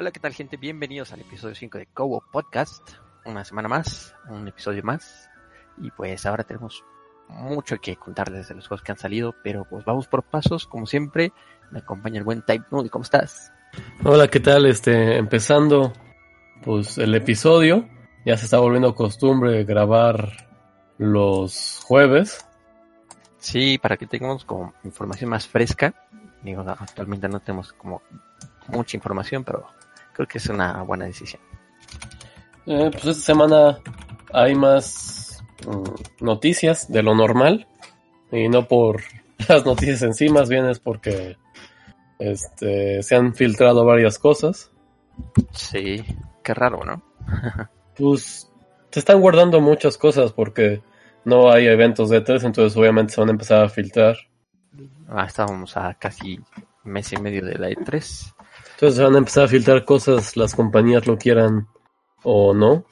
Hola, ¿qué tal gente? Bienvenidos al episodio 5 de Cobo Podcast. Una semana más, un episodio más. Y pues ahora tenemos mucho que contarles de los juegos que han salido, pero pues vamos por pasos, como siempre. Me acompaña el buen Type Nude, ¿cómo estás? Hola, ¿qué tal? Este, empezando pues el episodio. Ya se está volviendo costumbre grabar los jueves. Sí, para que tengamos como información más fresca. Digo, actualmente no tenemos como mucha información, pero creo que es una buena decisión. Eh, pues esta semana hay más mm, noticias de lo normal y no por las noticias en sí, más bien es porque este, se han filtrado varias cosas. Sí, qué raro, ¿no? pues se están guardando muchas cosas porque no hay eventos de tres, entonces obviamente se van a empezar a filtrar. Ah, estábamos a casi mes y medio de la E3. Entonces van a empezar a filtrar cosas, las compañías lo quieran o no.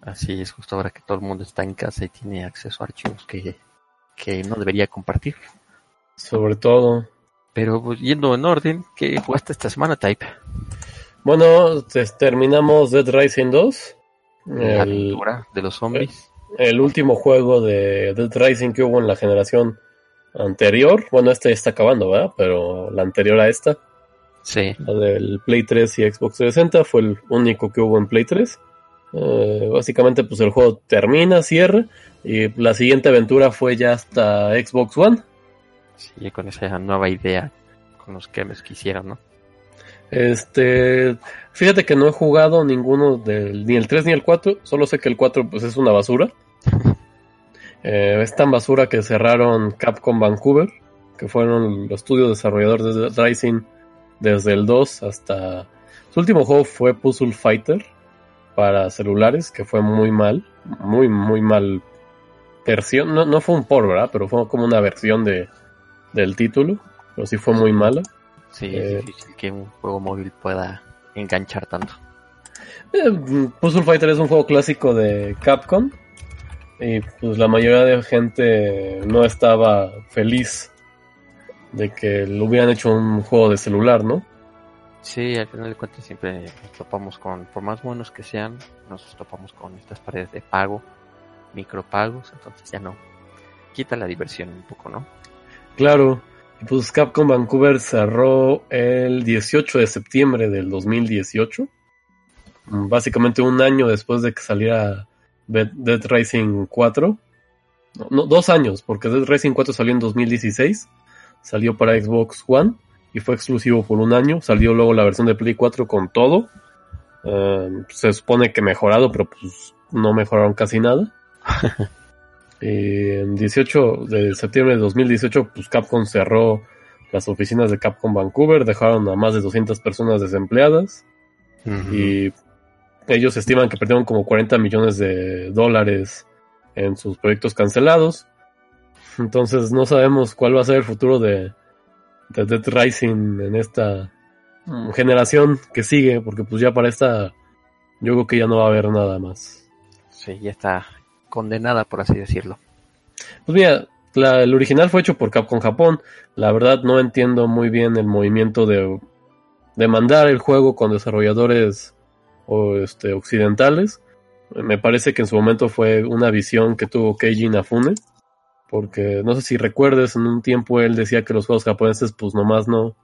Así es, justo ahora que todo el mundo está en casa y tiene acceso a archivos que, que no debería compartir. Sobre todo. Pero pues, yendo en orden, ¿qué jugaste esta semana, Type? Bueno, terminamos Dead Rising 2. La aventura de los zombies. El, el, último juego de Dead Rising que hubo en la generación anterior. Bueno, este está acabando, ¿verdad? Pero la anterior a esta. Sí. La del Play 3 y Xbox 360 fue el único que hubo en Play 3. Eh, básicamente, pues el juego termina, cierra. Y la siguiente aventura fue ya hasta Xbox One. Sí, con esa nueva idea, con los que me quisieron, ¿no? Este, fíjate que no he jugado ninguno del, ni el 3 ni el 4, solo sé que el 4 pues es una basura. eh, es tan basura que cerraron Capcom Vancouver, que fueron los estudios desarrolladores de Rising desde el 2 hasta... Su último juego fue Puzzle Fighter para celulares, que fue muy mal, muy, muy mal versión. No, no fue un por, ¿verdad? Pero fue como una versión de, del título, pero sí fue muy mala. Sí, eh, es difícil que un juego móvil pueda enganchar tanto. Eh, Puzzle Fighter es un juego clásico de Capcom y pues la mayoría de gente no estaba feliz de que lo hubieran hecho un juego de celular, ¿no? Sí, al final de cuentas siempre nos topamos con, por más buenos que sean, nos topamos con estas paredes de pago, micropagos, entonces ya no. Quita la diversión un poco, ¿no? Claro, pues Capcom Vancouver cerró el 18 de septiembre del 2018, básicamente un año después de que saliera Dead Rising 4, no, no, dos años, porque Dead Rising 4 salió en 2016 salió para Xbox One y fue exclusivo por un año. Salió luego la versión de Play 4 con todo. Uh, se supone que mejorado, pero pues no mejoraron casi nada. en 18 de septiembre de 2018, pues Capcom cerró las oficinas de Capcom Vancouver, dejaron a más de 200 personas desempleadas uh -huh. y ellos estiman que perdieron como 40 millones de dólares en sus proyectos cancelados. Entonces no sabemos cuál va a ser el futuro de, de Dead Rising en esta generación que sigue, porque pues ya para esta yo creo que ya no va a haber nada más. Sí, ya está condenada por así decirlo. Pues mira, la, el original fue hecho por Capcom Japón. La verdad no entiendo muy bien el movimiento de, de mandar el juego con desarrolladores o, este, occidentales. Me parece que en su momento fue una visión que tuvo Keiji Inafune porque no sé si recuerdes, en un tiempo él decía que los juegos japoneses pues nomás no,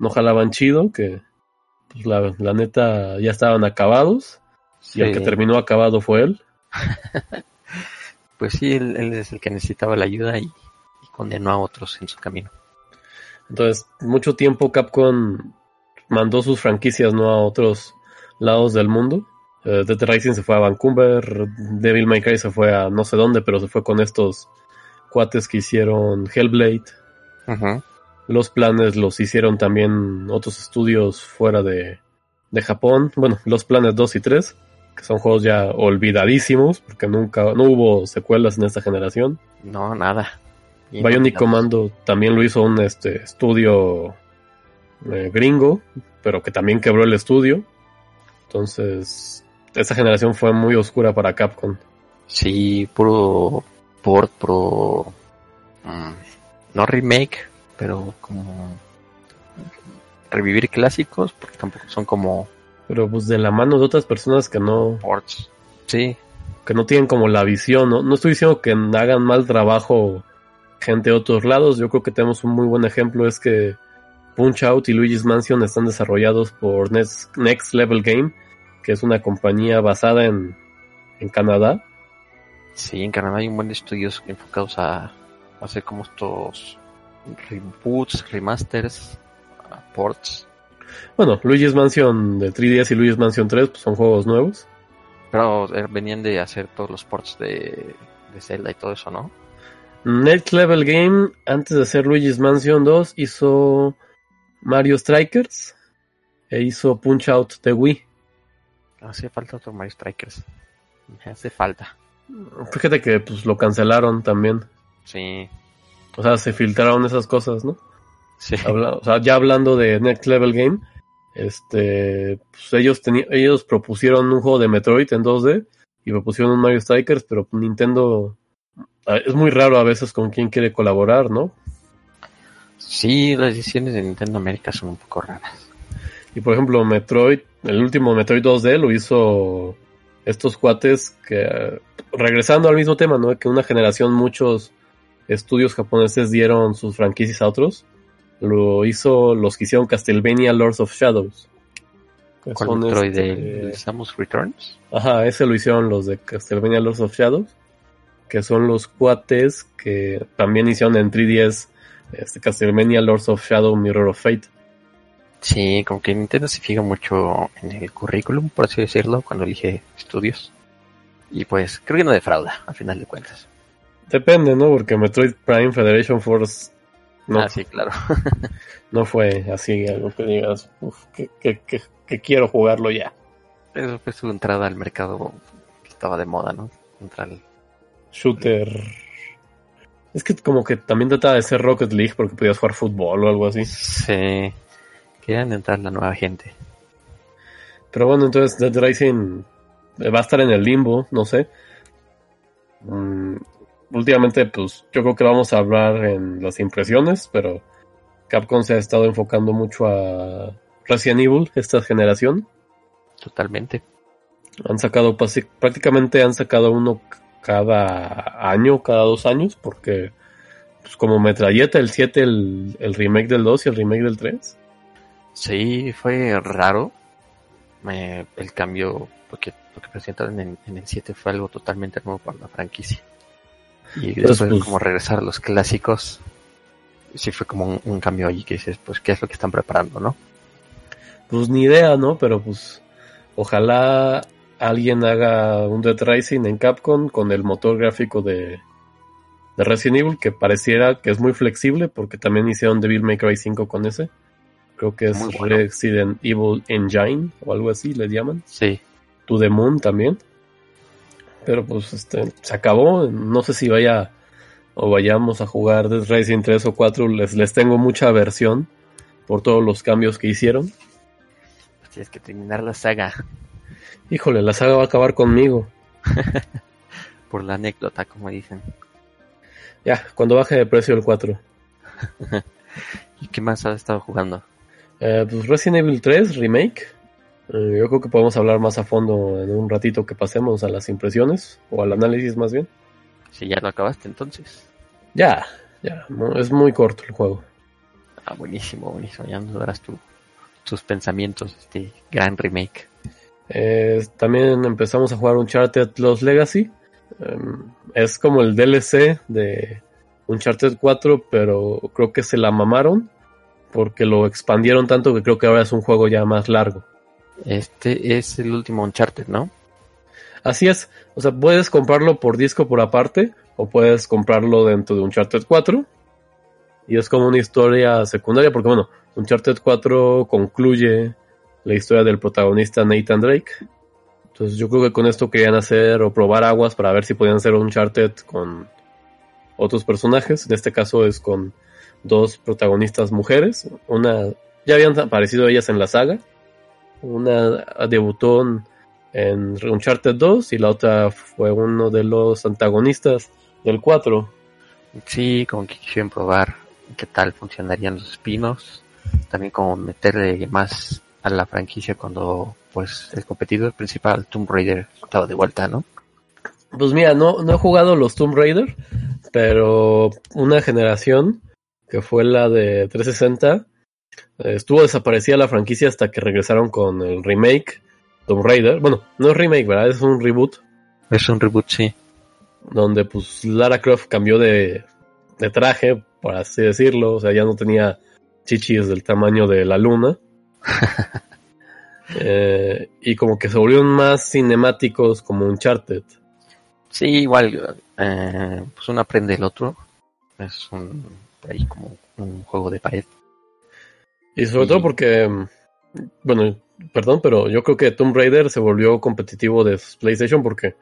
no jalaban chido, que pues la, la neta ya estaban acabados, sí. y el que terminó acabado fue él. pues sí, él, él, es el que necesitaba la ayuda y, y, condenó a otros en su camino. Entonces, mucho tiempo Capcom mandó sus franquicias no a otros lados del mundo. Uh, Dead Rising se fue a Vancouver, Devil May Cry se fue a no sé dónde, pero se fue con estos cuates que hicieron Hellblade. Uh -huh. Los planes los hicieron también otros estudios fuera de, de, Japón. Bueno, los planes 2 y 3, que son juegos ya olvidadísimos, porque nunca, no hubo secuelas en esta generación. No, nada. Bionic Commando también lo hizo un este, estudio eh, gringo, pero que también quebró el estudio. Entonces, esta generación fue muy oscura para Capcom. Sí, puro port, pro. Um, no remake, pero como. Revivir clásicos, porque tampoco son como Pero pues de la mano de otras personas que no, Ports. Sí, que no tienen como la visión, ¿no? No estoy diciendo que hagan mal trabajo gente de otros lados. Yo creo que tenemos un muy buen ejemplo. Es que Punch Out y Luigi's Mansion están desarrollados por Next, Next Level Game, que es una compañía basada en, en Canadá. Sí, en Canadá hay un buen de estudios enfocados a hacer como estos reboots, remasters, ports. Bueno, Luigi's Mansion de 3DS y Luigi's Mansion 3 pues, son juegos nuevos. Pero eh, venían de hacer todos los ports de, de Zelda y todo eso, ¿no? Next Level Game, antes de hacer Luigi's Mansion 2, hizo Mario Strikers e hizo Punch Out de Wii. Hace falta otro Mario Strikers. Me hace falta. Fíjate que pues lo cancelaron también. Sí, O sea, se filtraron esas cosas, ¿no? sí. Habla- o sea, ya hablando de Next Level Game, este, pues ellos ellos propusieron un juego de Metroid en 2D y propusieron un Mario Strikers, pero Nintendo ah, es muy raro a veces con quién quiere colaborar, ¿no? Sí, las decisiones de Nintendo América son un poco raras. Y por ejemplo, Metroid, el último Metroid 2D lo hizo estos cuates que, regresando al mismo tema, ¿no? Que una generación muchos estudios japoneses dieron sus franquicias a otros. Lo hizo los que hicieron Castlevania Lords of Shadows. Que ¿Cuál son, Metroid este, del Samus Returns? Ajá, ese lo hicieron los de Castlevania Lords of Shadows. Que son los cuates que también hicieron en 3DS este Castlevania Lords of Shadow Mirror of Fate. Sí, como que Nintendo se fija mucho en el currículum, por así decirlo, cuando elige estudios. Y pues creo que no defrauda, al final de cuentas. Depende, ¿no? Porque Metroid Prime Federation Force no, Ah, sí, claro. no fue así algo que digas, uff, que, que- que- que quiero jugarlo ya. Eso fue su entrada al mercado que estaba de moda, ¿no? Entrar al- Shooter. Es que como que también trataba de ser Rocket League porque podías jugar fútbol o algo así. Sí. Querían entrar la nueva gente. Pero bueno, entonces Dead Rising va a estar en el limbo, no sé. Mm, últimamente, pues yo creo que vamos a hablar en las impresiones, pero Capcom se ha estado enfocando mucho a Resident Evil, esta generación. Totalmente. Han sacado prácticamente han sacado uno cada año, cada dos años, porque pues como metralleta, el 7, el, el remake del 2 y el remake del 3. Sí, fue raro. Me- el cambio, porque lo que presentaron en, en el 7 fue algo totalmente nuevo para la franquicia. Y Pues, después pues- como regresar a los clásicos, sí fue como un, un cambio allí que dices, pues, ¿qué es lo que están preparando, no? Pues ni idea, ¿no? Pero pues ojalá alguien haga un Dead Rising en Capcom con el motor gráfico de, de Resident Evil, que pareciera que es muy flexible, porque también hicieron Devil May Cry 5 con ese. Creo que es bueno. Resident Evil Engine o algo así le llaman. Sí, To the Moon también. Pero pues este se acabó. No sé si vaya o vayamos a jugar Dead Rising 3 o 4. Les, les tengo mucha aversión por todos los cambios que hicieron. pues tienes que terminar la saga Híjole, la saga va a acabar conmigo. por la anécdota, como dicen. Ya, cuando baje de precio el 4. ¿Y qué más has estado jugando? Eh, pues Resident Evil 3 Remake. Eh, yo creo que podemos hablar más a fondo en un ratito que pasemos a las impresiones o al análisis más bien. Si ya lo acabaste entonces. Ya, ya, no, es muy corto el juego. Ah, buenísimo, buenísimo. Ya nos darás tu, tus pensamientos de este gran remake. Eh, también empezamos a jugar Uncharted Lost Legacy. Em, es como el DLC de Uncharted 4, pero creo que se la mamaron porque lo expandieron tanto que creo que ahora es un juego ya más largo. Este es el último Uncharted, ¿no? Así es, o sea, puedes comprarlo por disco por aparte o puedes comprarlo dentro de Uncharted 4 y es como una historia secundaria porque bueno, Uncharted 4 concluye la historia del protagonista Nathan Drake. Entonces yo creo que con esto querían hacer o probar aguas para ver si podían hacer Uncharted con otros personajes. En este caso es con dos protagonistas mujeres. Una ya habían aparecido ellas en la saga. Una debutó en Uncharted 2 y la otra fue uno de los antagonistas del 4. Sí, como que quisieron probar qué tal funcionarían los espinos. También como meterle más a la franquicia cuando pues el competidor principal Tomb Raider estaba de vuelta, ¿no? Pues mira, no, no he jugado los Tomb Raider, pero una generación que fue la de 360 estuvo desaparecida la franquicia hasta que regresaron con el remake Tomb Raider. Bueno, no es remake, ¿verdad? Es un reboot. Es un reboot, sí. Donde pues Lara Croft cambió de, de traje, por así decirlo. O sea, ya no tenía chichis del tamaño de la luna. Eh, y como que se volvieron más cinemáticos como Uncharted. Sí, igual, eh, pues uno aprende el otro. Es un, ahí como un juego de pared. Y sobre todo porque, bueno, perdón, pero yo creo que Tomb Raider se volvió competitivo de PlayStation porque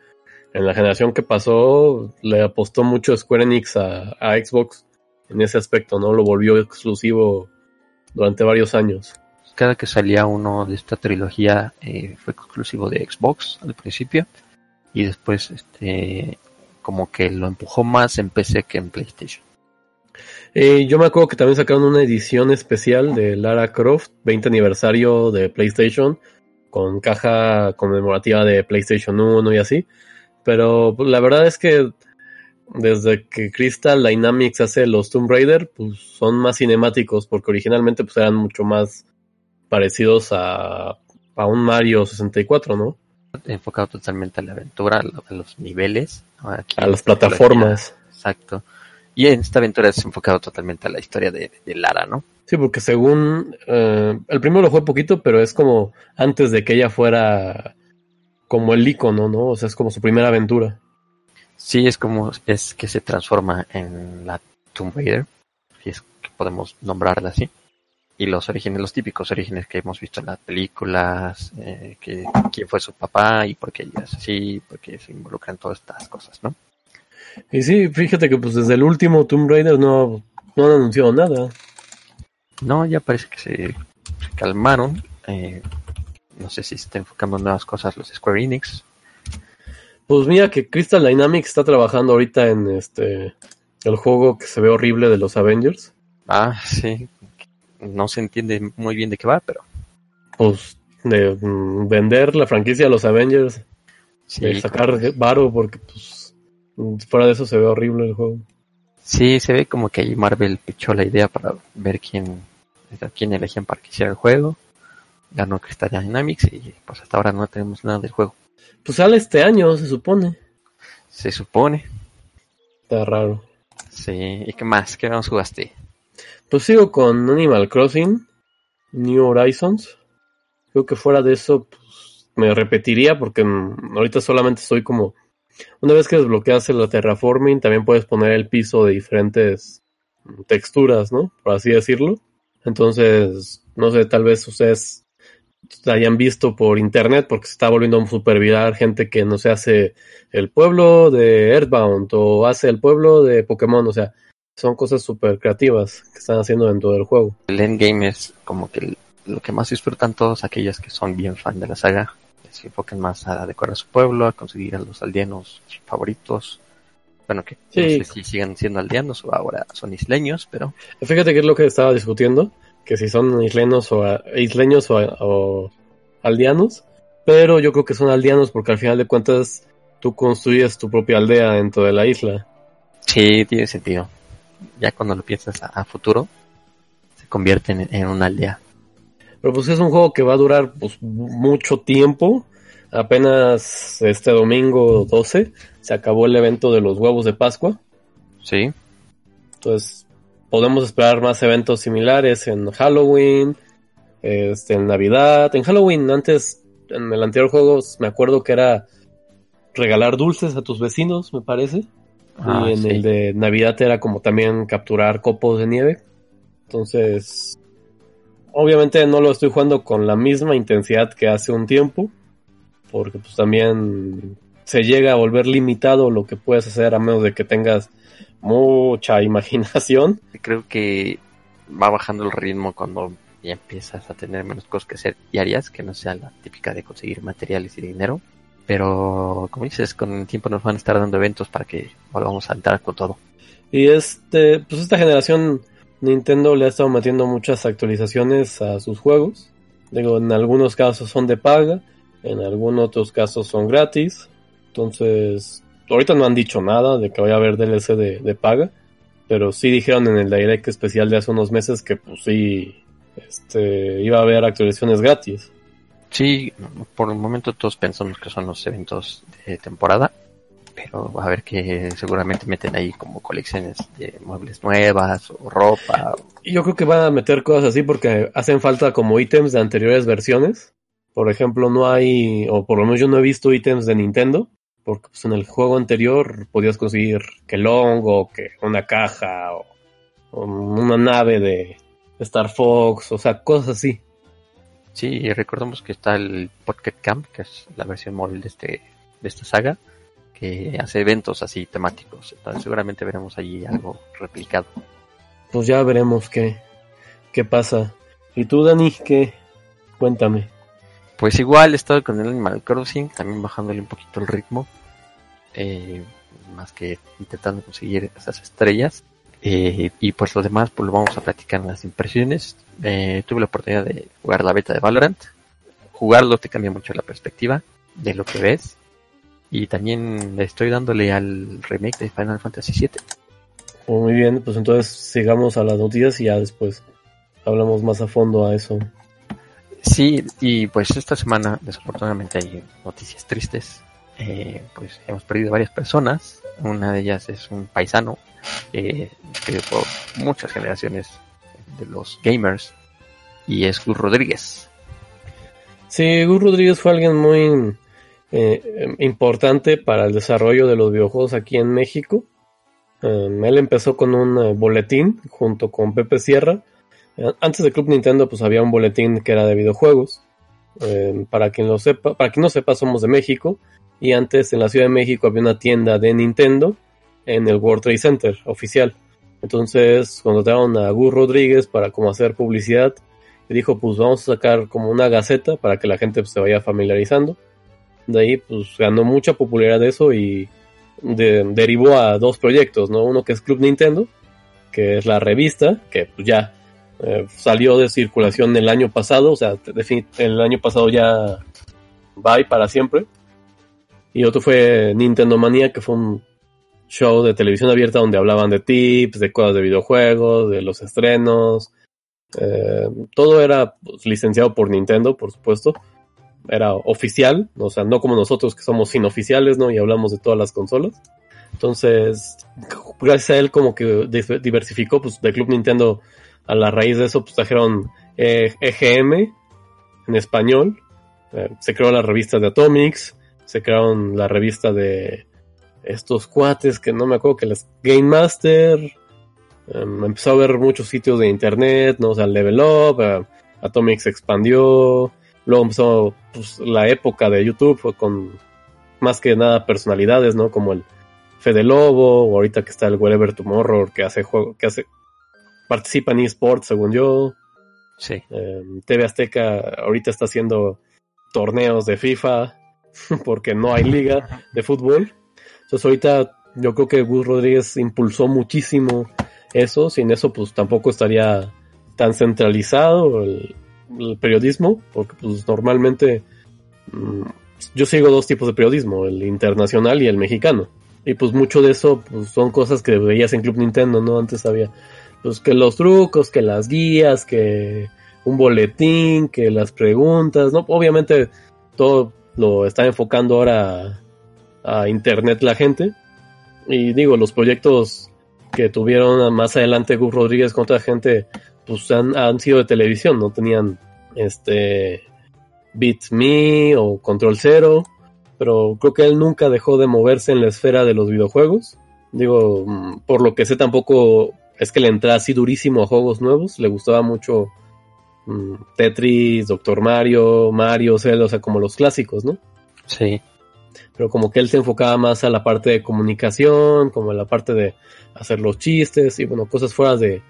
en la generación que pasó le apostó mucho Square Enix a, a Xbox en ese aspecto, ¿no? Lo volvió exclusivo durante varios años. Cada que salía uno de esta trilogía eh, fue exclusivo de Xbox al principio y después este como que lo empujó más en PC que en PlayStation. Eh, yo me acuerdo que también sacaron una edición especial de Lara Croft, 20 aniversario de PlayStation, con caja conmemorativa de PlayStation 1 y así. Pero pues, la verdad es que desde que Crystal Dynamics hace los Tomb Raider, pues son más cinemáticos, porque originalmente pues eran mucho más parecidos a, a un Mario 64, ¿no? Enfocado totalmente a la aventura, a los niveles. a las plataformas. Exacto. Y en esta aventura es enfocado totalmente a la historia de, de Lara, ¿no? Sí, porque según... Eh, el primero lo fue poquito, pero es como antes de que ella fuera como el icono, ¿no? O sea, es como su primera aventura. Sí, es como es que se transforma en la Tomb Raider, si es que podemos nombrarla así. Y los orígenes, los típicos orígenes que hemos visto en las películas, eh, que quién fue su papá y por qué ella es así, por qué se involucran todas estas cosas, ¿no? Y sí, fíjate que pues desde el último Tomb Raider no, no han anunciado nada. No, ya parece que se, se calmaron. Eh, no sé si se está enfocando en nuevas cosas los Square Enix. Pues mira que Crystal Dynamics está trabajando ahorita en este el juego que se ve horrible de los Avengers. Ah, sí. No se entiende muy bien de qué va, pero. Pues de mm, vender la franquicia a los Avengers. Sí, de sacar varo porque pues fuera de eso se ve horrible el juego. Sí, se ve como que ahí Marvel pichó la idea para ver quién, a quién elegían para que hiciera el juego. Ganó Crystal Dynamics y pues hasta ahora no tenemos nada del juego. Pues sale este año, se supone. Se supone. Está raro. Sí. ¿Y qué más? ¿Qué más jugaste? Pues sigo con Animal Crossing, New Horizons. Creo que fuera de eso, pues me repetiría porque mm, ahorita solamente estoy como. Una vez que desbloqueas el terraforming, también puedes poner el piso de diferentes texturas, ¿no? Por así decirlo. Entonces, no sé, tal vez ustedes hayan visto por internet porque se está volviendo super viral gente que no se hace el pueblo de Earthbound o hace el pueblo de Pokémon, o sea, son cosas súper creativas que están haciendo dentro del juego. El endgame es como que lo que más disfrutan todos aquellos que son bien fan de la saga. Se enfocan más a decorar su pueblo, a conseguir a los aldeanos favoritos. Bueno, que Sí. no sé si sigan siendo aldeanos o ahora son isleños, pero Fíjate que es lo que estaba discutiendo, que si son isleños o, isleños o, o aldeanos, pero yo creo que son aldeanos porque al final de cuentas tú construyes tu propia aldea dentro de la isla. sí, tiene sentido. Ya cuando lo piensas a, a futuro, se convierten en, en una aldea. Pero pues es un juego que va a durar pues mucho tiempo. Apenas este domingo 12 se acabó el evento de los huevos de Pascua. Sí, Entonces podemos esperar más eventos similares en Halloween, este, en Navidad. En Halloween antes, en el anterior juego, me acuerdo que era regalar dulces a tus vecinos, me parece. Ah, y en sí. el de Navidad era como también capturar copos de nieve. Entonces, obviamente no lo estoy jugando con la misma intensidad que hace un tiempo, porque pues también se llega a volver limitado lo que puedes hacer a menos de que tengas mucha imaginación. creo que va bajando el ritmo cuando ya empiezas a tener menos cosas que hacer diarias, que no sea la típica de conseguir materiales y dinero. Pero, como dices, con el tiempo nos van a estar dando eventos para que volvamos a entrar con todo. Y este, pues esta generación Nintendo le ha estado metiendo muchas actualizaciones a sus juegos. Digo, en algunos casos son de paga, en algunos otros casos son gratis. Entonces, ahorita no han dicho nada de que vaya a haber DLC de, de paga, pero sí dijeron en el direct especial de hace unos meses que pues sí, este, iba a haber actualizaciones gratis. Sí, por el momento todos pensamos que son los eventos de temporada, pero a ver que seguramente meten ahí como colecciones de muebles nuevas o ropa. Yo creo que van a meter cosas así porque hacen falta como ítems de anteriores versiones. Por ejemplo, no hay, o por lo menos yo no he visto ítems de Nintendo, porque pues, en el juego anterior podías conseguir que Long o que una caja o, o una nave de Star Fox, o sea, cosas así. Sí, y recordemos que está el Pocket Camp, que es la versión móvil de este de esta saga, que hace eventos así temáticos. Entonces seguramente veremos allí algo replicado. Pues ya veremos qué, qué pasa. ¿Y tú, Dani, qué? Cuéntame. Pues igual he estado con el Animal Crossing, también bajándole un poquito el ritmo. Eh, más que intentando conseguir esas estrellas. Eh, y pues lo demás, pues lo vamos a platicar en las impresiones. Eh, tuve la oportunidad de jugar la beta de Valorant. Jugarlo te cambia mucho la perspectiva de lo que ves. Y también estoy dándole al remake de Final Fantasy VII. Oh, muy bien, pues entonces sigamos a las noticias y ya después hablamos más a fondo a eso. Sí, y pues esta semana desafortunadamente hay noticias tristes. Eh, pues hemos perdido varias personas. Una de ellas es un paisano eh, que por muchas generaciones de los gamers y es Gus Rodríguez. Sí, Gus Rodríguez fue alguien muy eh, importante para el desarrollo de los videojuegos aquí en México. Um, él empezó con un uh, boletín junto con Pepe Sierra. Antes de Club Nintendo, pues había un boletín que era de videojuegos. Para quien lo sepa, para quien no sepa, somos de México. Y antes en la Ciudad de México había una tienda de Nintendo en el World Trade Center oficial. Entonces contrataron a Gus Rodríguez para como hacer publicidad. Y dijo, pues vamos a sacar como una gaceta para que la gente pues, se vaya familiarizando. De ahí pues ganó mucha popularidad de eso y de, derivó a dos proyectos, ¿no? Uno que es Club Nintendo, que es la revista, que pues ya eh, salió de circulación el año pasado, o sea, el año pasado ya va para siempre. Y otro fue Nintendo Manía, que fue un show de televisión abierta donde hablaban de tips, de cosas de videojuegos, de los estrenos. Eh, todo era pues, licenciado por Nintendo, por supuesto. Era oficial, o sea, no como nosotros que somos inoficiales, ¿no? Y hablamos de todas las consolas. Entonces, gracias a él como que diversificó, pues de Club Nintendo a la raíz de eso, pues trajeron eh, EGM en español. Eh, se creó la revista de Atomics, se crearon la revista de estos cuates que no me acuerdo que las Game Master. Um, empezó a ver muchos sitios de internet, ¿no? O sea, Level Up, uh, Atomics expandió. Luego empezó pues, la época de YouTube con más que nada personalidades, ¿no? Como el Fede Lobo, o ahorita que está el Whatever Tomorrow, que hace juego, que hace participa en eSports, según yo. Sí. Um, TV Azteca ahorita está haciendo torneos de FIFA porque no hay liga de fútbol. Entonces ahorita yo creo que Gus Rodríguez impulsó muchísimo eso, sin eso pues tampoco estaría tan centralizado el, el periodismo, porque pues normalmente mmm, yo sigo dos tipos de periodismo, el internacional y el mexicano. Y pues mucho de eso pues, son cosas que veías en Club Nintendo, ¿no? Antes había pues que los trucos, que las guías, que un boletín, que las preguntas, ¿no? Obviamente todo lo está enfocando ahora a internet la gente. Y digo, los proyectos que tuvieron más adelante Gus Rodríguez con otra gente, pues han, han sido de televisión, no tenían este Beat Me o Control Zero, pero creo que él nunca dejó de moverse en la esfera de los videojuegos. Digo, por lo que sé tampoco es que le entra así durísimo a juegos nuevos, le gustaba mucho um, Tetris, Doctor Mario, Mario, Zelda, o sea, como los clásicos, ¿no? Sí pero como que él se enfocaba más a la parte de comunicación, como a la parte de hacer los chistes y bueno, cosas fuera de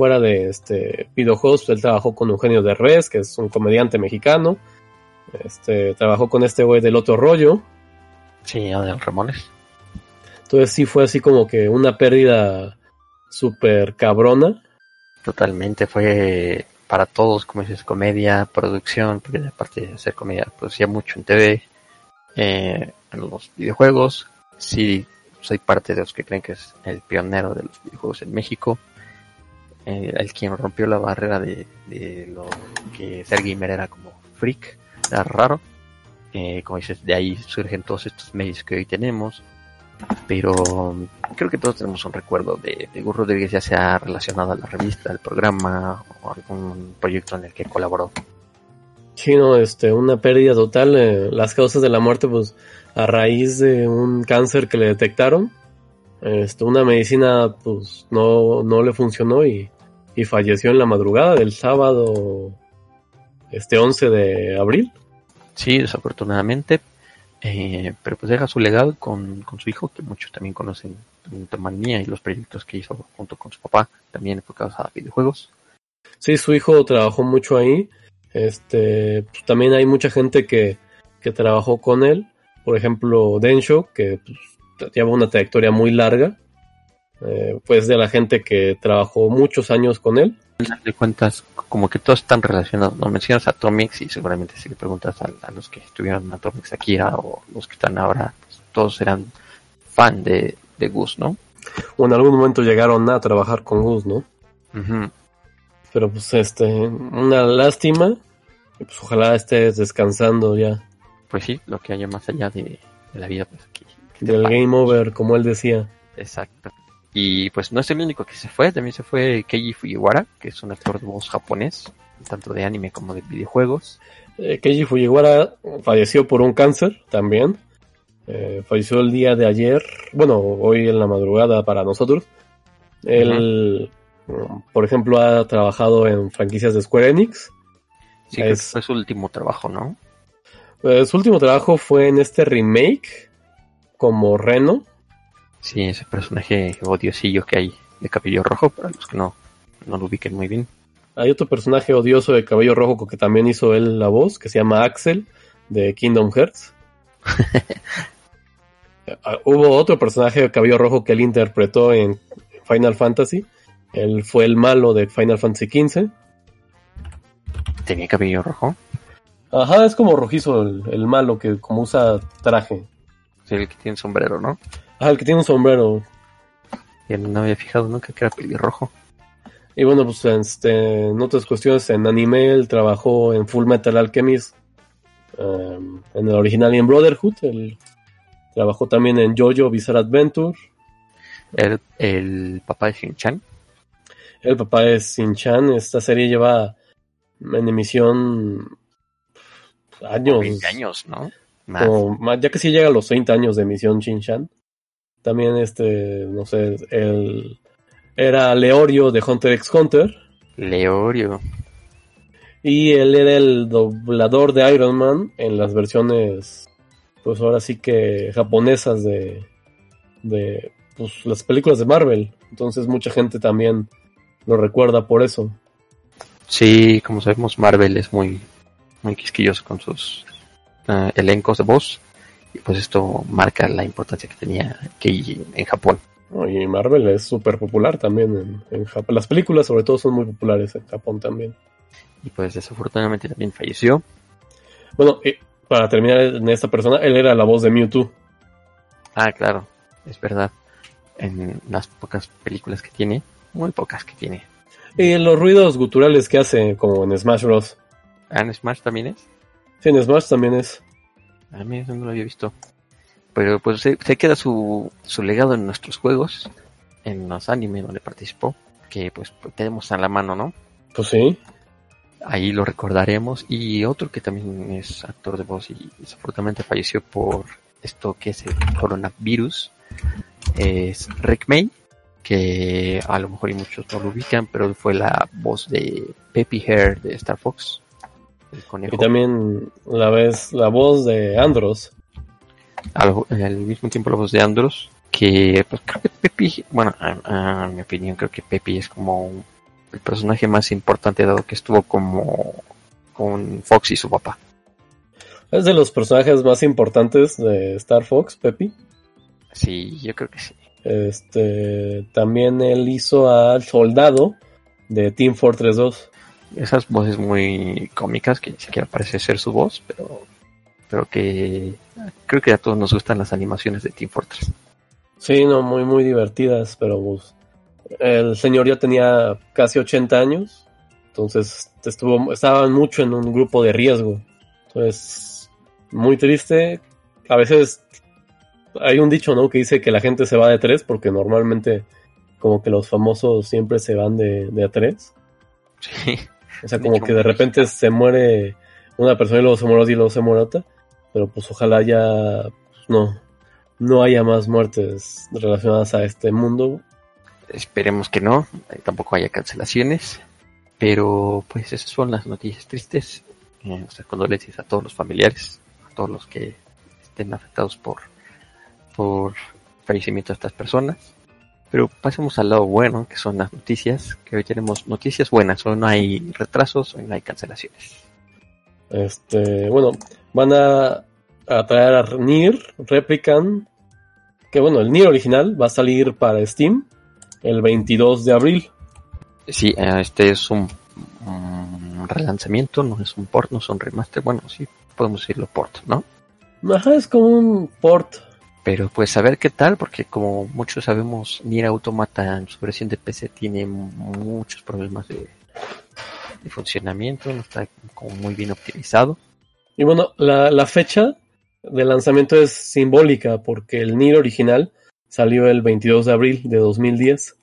fuera de este videojuegos, pues él trabajó con Eugenio Derbez, que es un comediante mexicano. Este, trabajó con este güey del otro rollo. Sí, Adel Ramones. Entonces sí fue así como que una pérdida súper cabrona. Totalmente, fue para todos, como dices, comedia, producción, porque aparte de hacer comedia, producía mucho en TV, eh, en los videojuegos. Sí, soy parte de los que creen que es el pionero de los videojuegos en México. Eh, el quien rompió la barrera de, lo que ser gamer era como freak, era raro. Eh, como dices, de ahí surgen todos estos medios que hoy tenemos. Pero um, creo que todos tenemos un recuerdo de, de Gus Rodríguez, ya sea relacionado a la revista, al programa o algún proyecto en el que colaboró. Sí, no, este, una pérdida total. eh, las causas de la muerte, pues, a raíz de un cáncer que le detectaron, este, una medicina, pues, no, no le funcionó y, y falleció en la madrugada del sábado, este, 11 de abril. Sí, desafortunadamente. Eh, pero pues deja su legado con, con su hijo, que muchos también conocen Manía y los proyectos que hizo junto con su papá, también enfocados a videojuegos. Sí, su hijo trabajó mucho ahí. Este, pues, también hay mucha gente que, que trabajó con él. Por ejemplo, Densho, que pues, lleva una trayectoria muy larga. Eh, pues de la gente que trabajó muchos años con él. De cuentas, como que todos están relacionados. No mencionas a Atomics y seguramente si le preguntas a, a los que estuvieron en Atomics Akira o los que están ahora, pues, todos eran fan de, de Gus, ¿no? O en algún momento llegaron a trabajar con Gus, ¿no? Pero pues este, una lástima. Y pues ojalá estés descansando ya Pues sí, lo que haya más allá de, de la vida, pues aquí. Del game over, como él decía. Exacto. Y pues no es el único que se fue, también se fue Keiji Fujiwara, que es un actor de voz japonés, tanto de anime como de videojuegos. Eh, Keiji Fujiwara falleció por un cáncer también. Eh, falleció el día de ayer, bueno, hoy en la madrugada para nosotros. Él, mm, por ejemplo, ha trabajado en franquicias de Square Enix. Sí, creo que Es- fue su último trabajo, ¿no? Eh, su último trabajo fue en este remake como Reno. Sí, ese personaje odiosillo que hay de cabello rojo, para los que no, no lo ubiquen muy bien. Hay otro personaje odioso de cabello rojo que también hizo él la voz, que se llama Axel, de Kingdom Hearts. Ah, Hubo otro personaje de cabello rojo que él interpretó en Final Fantasy. Él fue el malo de Final Fantasy XV. Tenía cabello rojo, Ajá, es como rojizo el, el malo que como usa traje. El que tiene sombrero, ¿no? Ah, el que tiene un sombrero. Y no había fijado nunca que era pelirrojo. Y bueno, pues este, en otras cuestiones, en anime él trabajó en Full Metal Alchemist, em, en el original y en Brotherhood. Él trabajó también en JoJo Bizarre Adventure. El, el papá de Shin-Chan, El papá es Shin-Chan. Esta serie lleva en emisión años. 20 años, ¿no? Más. como ma- ya que sí llega a los 30 años de emisión Shin-Chan. También este, no sé, el era Leorio de Hunter x Hunter. Leorio. Y él era el doblador de Iron Man en las versiones, pues ahora sí que japonesas de, de pues, las películas de Marvel. Entonces mucha gente también lo recuerda por eso. Sí, como sabemos, Marvel es muy, muy quisquilloso con sus eh, elencos de voz. Y pues esto marca la importancia que tenía Keiji en Japón. Y Marvel es súper popular también en, en Japón. Las películas sobre todo son muy populares en Japón también. Y pues desafortunadamente también falleció. Bueno, eh, para terminar en esta persona, él era la voz de Mewtwo. Ah, claro, es verdad. En las pocas películas que tiene, muy pocas que tiene. Y los ruidos guturales que hace, como en Smash Bros. Ah, en Smash también es. Sí, en Smash también es. A mí eso no lo había visto. Pero pues se, se queda su, su legado en nuestros juegos, en los anime donde participó, que pues tenemos a la mano, ¿no? Pues sí. Ahí lo recordaremos. Y otro que también es actor de voz y desafortunadamente falleció por esto que es el coronavirus, es Rick May, que a lo mejor y muchos no lo ubican, pero fue la voz de Peppy Hare de Star Fox. El conejo. Y también la vez la voz de Andros. al, al mismo tiempo la voz de Andros, que pues creo que Pepi, bueno, a mi opinión creo que Pepi es como el personaje más importante dado que estuvo como con Fox y su papá. Es de los personajes más importantes de Star Fox, Peppy. Sí, yo creo que sí. Este, también él hizo al soldado de Team Fortress 2. Esas voces muy cómicas que ni siquiera parece ser su voz, pero, pero que creo que a todos nos gustan las animaciones de Team Fortress. Sí, no, muy, muy divertidas, pero pues, el señor ya tenía casi 80 años, entonces estuvo, estaba mucho en un grupo de riesgo. Entonces, muy triste. A veces hay un dicho, ¿no? Que dice que la gente se va de tres porque normalmente como que los famosos siempre se van de, de a tres. Sí. O sea, como que de repente se muere una persona y luego se muere y luego se muere otra. Pero pues ojalá ya pues, no, no haya más muertes relacionadas a este mundo. Esperemos que no, tampoco haya cancelaciones. Pero pues esas son las noticias tristes. Eh, o sea, condolencias a todos los familiares, a todos los que estén afectados por, por fallecimiento de estas personas. Pero pasemos al lado bueno, que son las noticias, que hoy tenemos noticias buenas, hoy no hay retrasos, hoy no hay cancelaciones. Este, bueno, van a, a traer a Nier Replicant, que bueno, el Nier original va a salir para Steam el 22 de abril. Sí, eh, este es un, un relanzamiento, no es un port, no es un remaster, bueno, sí, podemos decirlo port, ¿no? Ajá, es como un port. Pero pues a ver qué tal, porque como muchos sabemos, Nier Automata en su versión de PC tiene muchos problemas de, de funcionamiento, no está como muy bien optimizado. Y bueno, la, la fecha de lanzamiento es simbólica porque el Nier original salió el 22 de abril de 2010.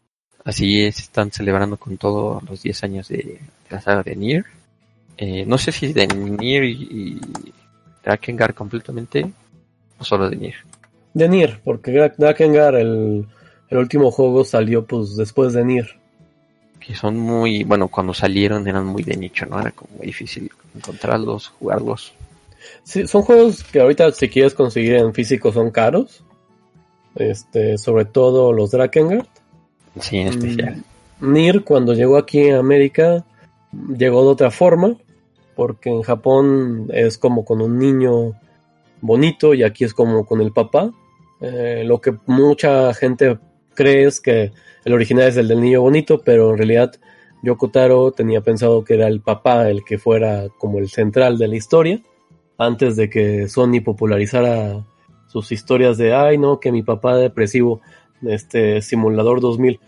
Así es, están celebrando con todos los 10 años de, de la saga de Nier. Eh, no sé si de Nier y, y Drakengard completamente o solo de Nier. De Nier, porque Dra- Drakengard, el, el último juego salió pues después de Nier. Que son muy, bueno, cuando salieron eran muy de nicho, ¿no? Era como muy difícil encontrarlos, jugarlos. Sí, son juegos que ahorita si quieres conseguir en físico son caros. Este, sobre todo los Drakengard. Sí, en especial. Mm, Nier cuando llegó aquí a América llegó de otra forma, porque en Japón es como con un niño bonito y aquí es como con el papá. Eh, lo que mucha gente cree es que el original es el del niño bonito, pero en realidad Yoko Taro tenía pensado que era el papá el que fuera como el central de la historia, antes de que Sony popularizara sus historias de, ay no, que mi papá depresivo, este simulador 2000.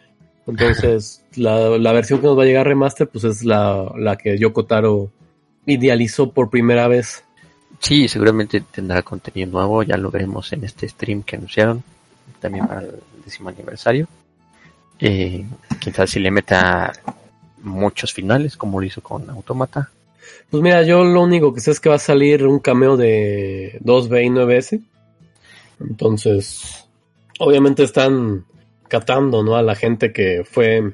Entonces, la, la versión que nos va a llegar remaster, pues es la, la que Yoko Taro idealizó por primera vez. Sí, seguramente tendrá contenido nuevo, ya lo veremos en este stream que anunciaron, también para el décimo aniversario. Eh, quizás si le meta muchos finales, como lo hizo con Automata. Pues mira, yo lo único que sé es que va a salir un cameo de 2B y 9S. Entonces, obviamente están catando, ¿no? A la gente que fue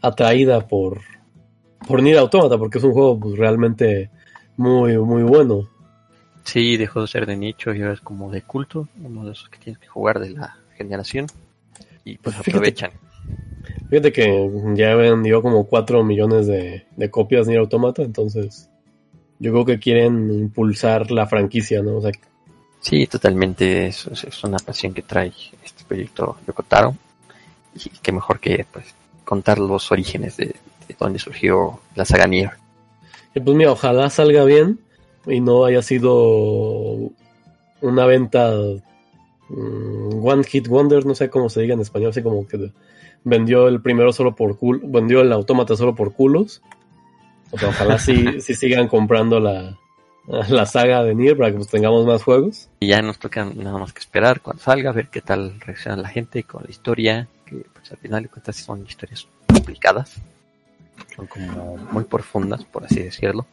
atraída por, por Nier Automata, porque es un juego pues, realmente muy, muy bueno. Sí, dejó de ser de nicho y ahora es como de culto, uno de esos que tienes que jugar de la generación. Y pues aprovechan. Fíjate que ya vendió como 4 millones de, de copias Nier Automata, entonces yo creo que quieren impulsar la franquicia, ¿no? O sea, Sí, totalmente, es, es- una pasión que trae este proyecto de Kotaro. Y qué mejor que pues contar los orígenes de, de dónde surgió la saga Nier. Y pues mira, ojalá salga bien y no haya sido una venta mm, one hit wonder, no sé cómo se diga en español, así como que vendió el primero solo por culo, vendió el autómata solo por culos. O sea, ojalá sí, sí sigan comprando la, la saga de Nier para que pues, tengamos más juegos. Y ya nos toca nada más que esperar cuando salga, ver qué tal reacciona la gente con la historia, que pues al final de cuentas son historias complicadas, son como muy profundas, por así decirlo.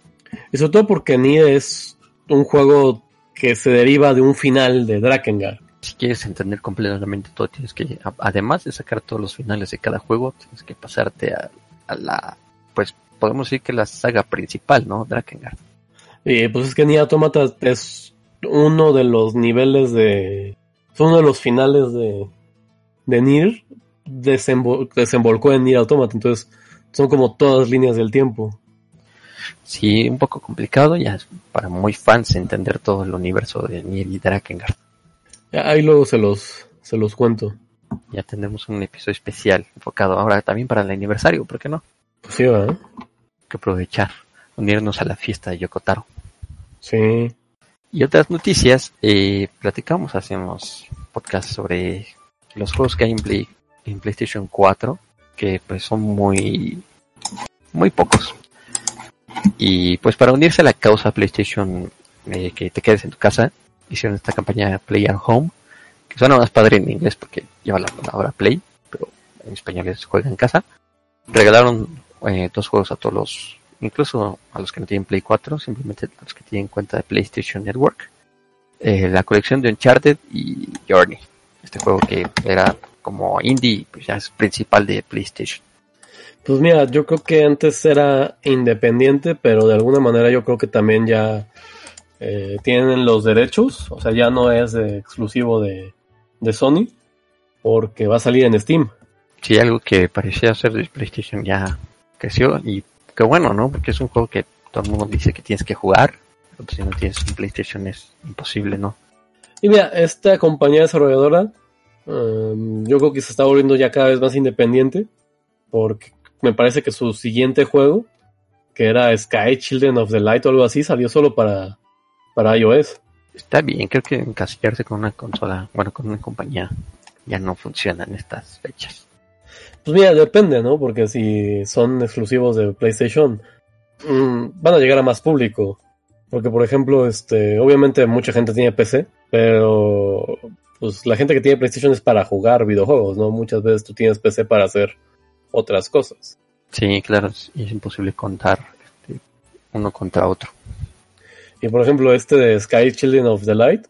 Y sobre todo porque Nier es un juego que se deriva de un final de Drakengard. Si quieres entender completamente todo, tienes que, además de sacar todos los finales de cada juego, tienes que pasarte a, a la, pues podemos decir que la saga principal, ¿no? Drakengard. Y pues es que Nier Automata es uno de los niveles de. Es uno de los finales de. de Nier. Desenvol desembolcó en Nier Automata. Entonces son como todas líneas del tiempo. Sí, un poco complicado, ya es para muy fans entender todo el universo de Nier y Drakengard. Ahí luego se los, se los cuento. Ya tendremos un episodio especial enfocado ahora también para el aniversario, ¿por qué no? Pues sí, ¿verdad? que aprovechar, unirnos a la fiesta de Yokotaro. Sí. Y otras noticias, eh, platicamos, hacemos podcast sobre los juegos que hay en, Play, en PlayStation 4, que pues son muy, muy pocos. Y pues para unirse a la causa PlayStation, eh, que te quedes en tu casa, hicieron esta campaña Play at Home, que suena más padre en inglés porque lleva la palabra Play, pero en español es juega en casa. Regalaron eh, dos juegos a todos los, incluso a los que no tienen Play 4, simplemente a los que tienen cuenta de PlayStation Network. Eh, la colección de Uncharted y Journey. Este juego que era como indie, pues ya es principal de PlayStation. Pues mira, yo creo que antes era independiente, pero de alguna manera yo creo que también ya eh, tienen los derechos, o sea, ya no es de- exclusivo de, de Sony, porque va a salir en Steam. Sí, algo que parecía ser de PlayStation ya creció y qué bueno, ¿no? Porque es un juego que todo el mundo dice que tienes que jugar, pero si no tienes un PlayStation es imposible, ¿no? Y mira, esta compañía desarrolladora, um, yo creo que se está volviendo ya cada vez más independiente, porque me parece que su siguiente juego, que era Sky Children of the Light o algo así, salió solo para, para iOS. Está bien, creo que encasillarse con una consola, bueno, con una compañía ya no funciona en estas fechas. Pues mira, depende, ¿no? Porque si son exclusivos de PlayStation, mm, van a llegar a más público. Porque, por ejemplo, este, obviamente mucha gente tiene PC, pero pues la gente que tiene PlayStation es para jugar videojuegos, ¿no? Muchas veces tú tienes PC para hacer otras cosas. Sí, claro, es, es imposible contar este, uno contra otro. Y por ejemplo, este de Sky Children of the Light,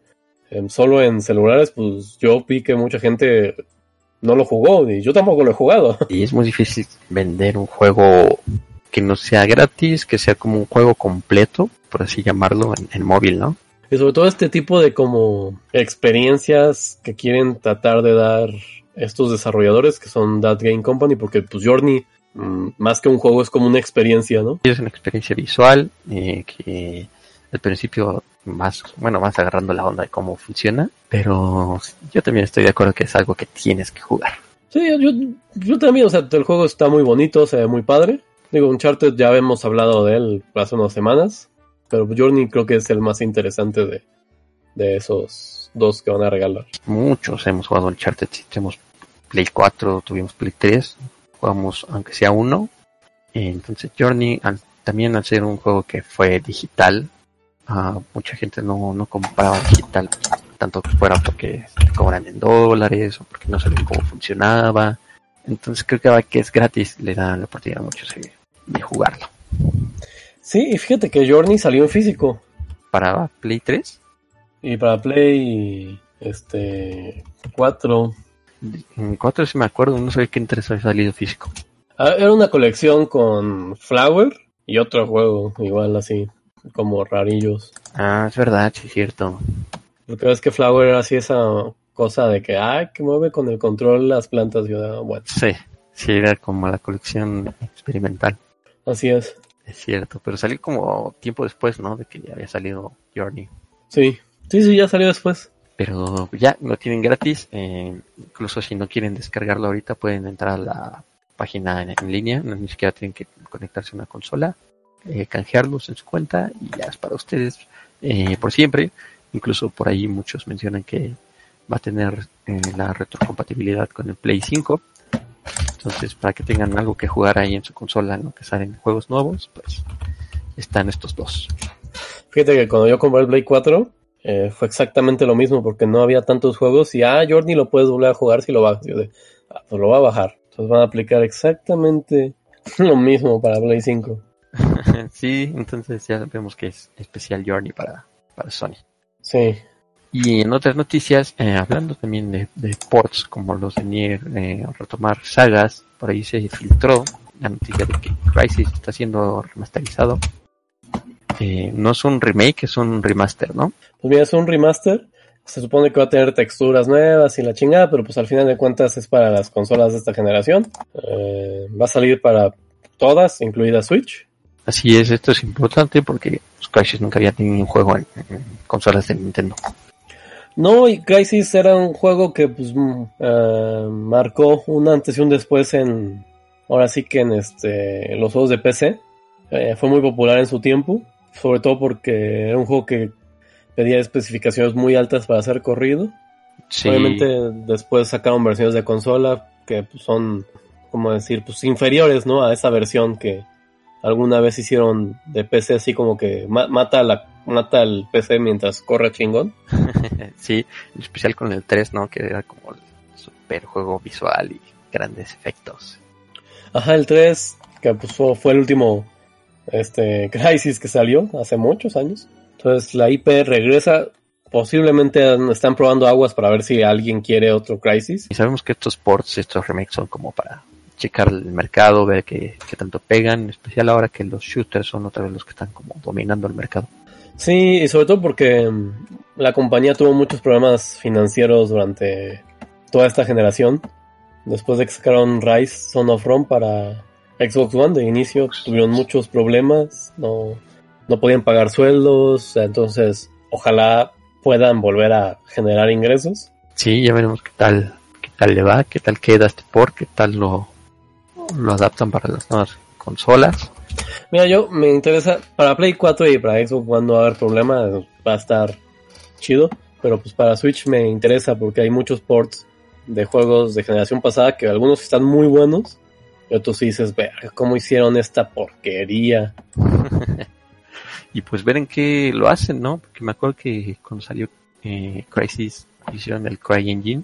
em, solo en celulares, pues yo vi que mucha gente no lo jugó, y yo tampoco lo he jugado. Y es muy difícil vender un juego que no sea gratis, que sea como un juego completo, por así llamarlo, en, en móvil, ¿no? Y sobre todo este tipo de como experiencias que quieren tratar de dar estos desarrolladores que son That Game Company, porque pues Journey, mm, más que un juego, es como una experiencia, ¿no? Es una experiencia visual eh, que al principio más, bueno, vas agarrando la onda de cómo funciona, pero yo también estoy de acuerdo que es algo que tienes que jugar. Sí, yo, yo también, o sea, el juego está muy bonito, se ve muy padre. Digo, Uncharted ya hemos hablado de él hace unas semanas, pero Journey creo que es el más interesante de, de esos dos que van a regalar. Muchos hemos jugado Uncharted, si tenemos Play 4, tuvimos Play 3, jugamos aunque sea uno. Entonces Journey, al- también al ser un juego que fue digital, ah, mucha gente no, no compraba digital, tanto que fuera porque te cobran en dólares o porque no sabían cómo funcionaba. Entonces creo que ahora que es gratis le da la oportunidad a muchos de, de jugarlo. Sí, y fíjate que Journey salió en físico. Para Play 3, Y para Play este 4. en 4 si me acuerdo, no sé qué interés había salido físico. Ah, Era una colección con Flower y otro juego, igual así, como rarillos. Ah, es verdad, sí es cierto. Porque ves que Flower era así esa cosa de que, ay, que mueve con el control las plantas. Yo, ah, bueno, Sí, sí, era como la colección experimental. así es. Es cierto, pero salió como tiempo después, ¿no? De que ya había salido Journey. Sí, sí, sí, ya salió después. Pero ya lo tienen gratis. eh, incluso si no quieren descargarlo ahorita, pueden entrar a la página en, en línea. No, ni siquiera tienen que conectarse a una consola. eh, canjearlos en su cuenta y ya es para ustedes eh, por siempre. Incluso por ahí muchos mencionan que va a tener eh, la retrocompatibilidad con el Play 5. Entonces, para que tengan algo que jugar ahí en su consola, ¿no? que salen juegos nuevos, pues están estos dos. Fíjate que cuando yo compré el Play 4, eh, fue exactamente lo mismo, porque no había tantos juegos y, ah, Journey lo puedes volver a jugar si lo bajas. Yo de, ah, pues lo va a bajar. Entonces van a aplicar exactamente lo mismo para Play 5. sí, entonces ya vemos que es especial Journey para, para Sony. Sí. Y en otras noticias, eh, hablando también de, de ports como los de Nier, eh, retomar sagas, por ahí se filtró la noticia de que Crisis está siendo remasterizado. Eh, no es un remake, es un remaster, ¿no? Pues mira, es un remaster. Se supone que va a tener texturas nuevas y la chingada, pero pues al final de cuentas es para las consolas de esta generación. Eh, va a salir para todas, incluida Switch. Así es, esto es importante porque Crisis nunca había tenido un juego en, en consolas de Nintendo. No, y Crisis era un juego que pues mm, eh, marcó un antes y un después en, ahora sí que en este, los juegos de PC. Eh, fue muy popular en su tiempo, sobre todo porque era un juego que pedía especificaciones muy altas para ser corrido. Sí. Obviamente después sacaron versiones de consola que pues, son, como decir, pues inferiores, ¿no? A esa versión que alguna vez hicieron de PC así como que ma- mata la mata el PC mientras corre chingón. sí, en especial con el 3, ¿no? Que era como el super juego visual y grandes efectos. Ajá, el 3, que pues fue el último este Crisis que salió hace muchos años. Entonces la IP regresa, posiblemente están probando aguas para ver si alguien quiere otro Crisis. Y sabemos que estos ports, estos remakes son como para checar el mercado, ver qué, qué tanto pegan, en especial ahora que los shooters son otra vez los que están como dominando el mercado. Sí, y sobre todo porque mm, la compañía tuvo muchos problemas financieros durante toda esta generación. Después de que sacaron Rise Son of Rome para Xbox One de inicio, tuvieron muchos problemas, no, no podían pagar sueldos, entonces ojalá puedan volver a generar ingresos. Sí, ya veremos qué tal, qué tal le va, qué tal queda este port, qué tal lo, lo adaptan para las nuevas consolas. Mira, yo me interesa, para Play 4 y para Xbox One no va a haber problema, va a estar chido, pero pues para Switch me interesa porque hay muchos ports de juegos de generación pasada que algunos están muy buenos y otros sí dices, verga, ¿cómo hicieron esta porquería? y pues ver en qué lo hacen, ¿no? Porque me acuerdo que cuando salió eh, Crisis hicieron el CryEngine,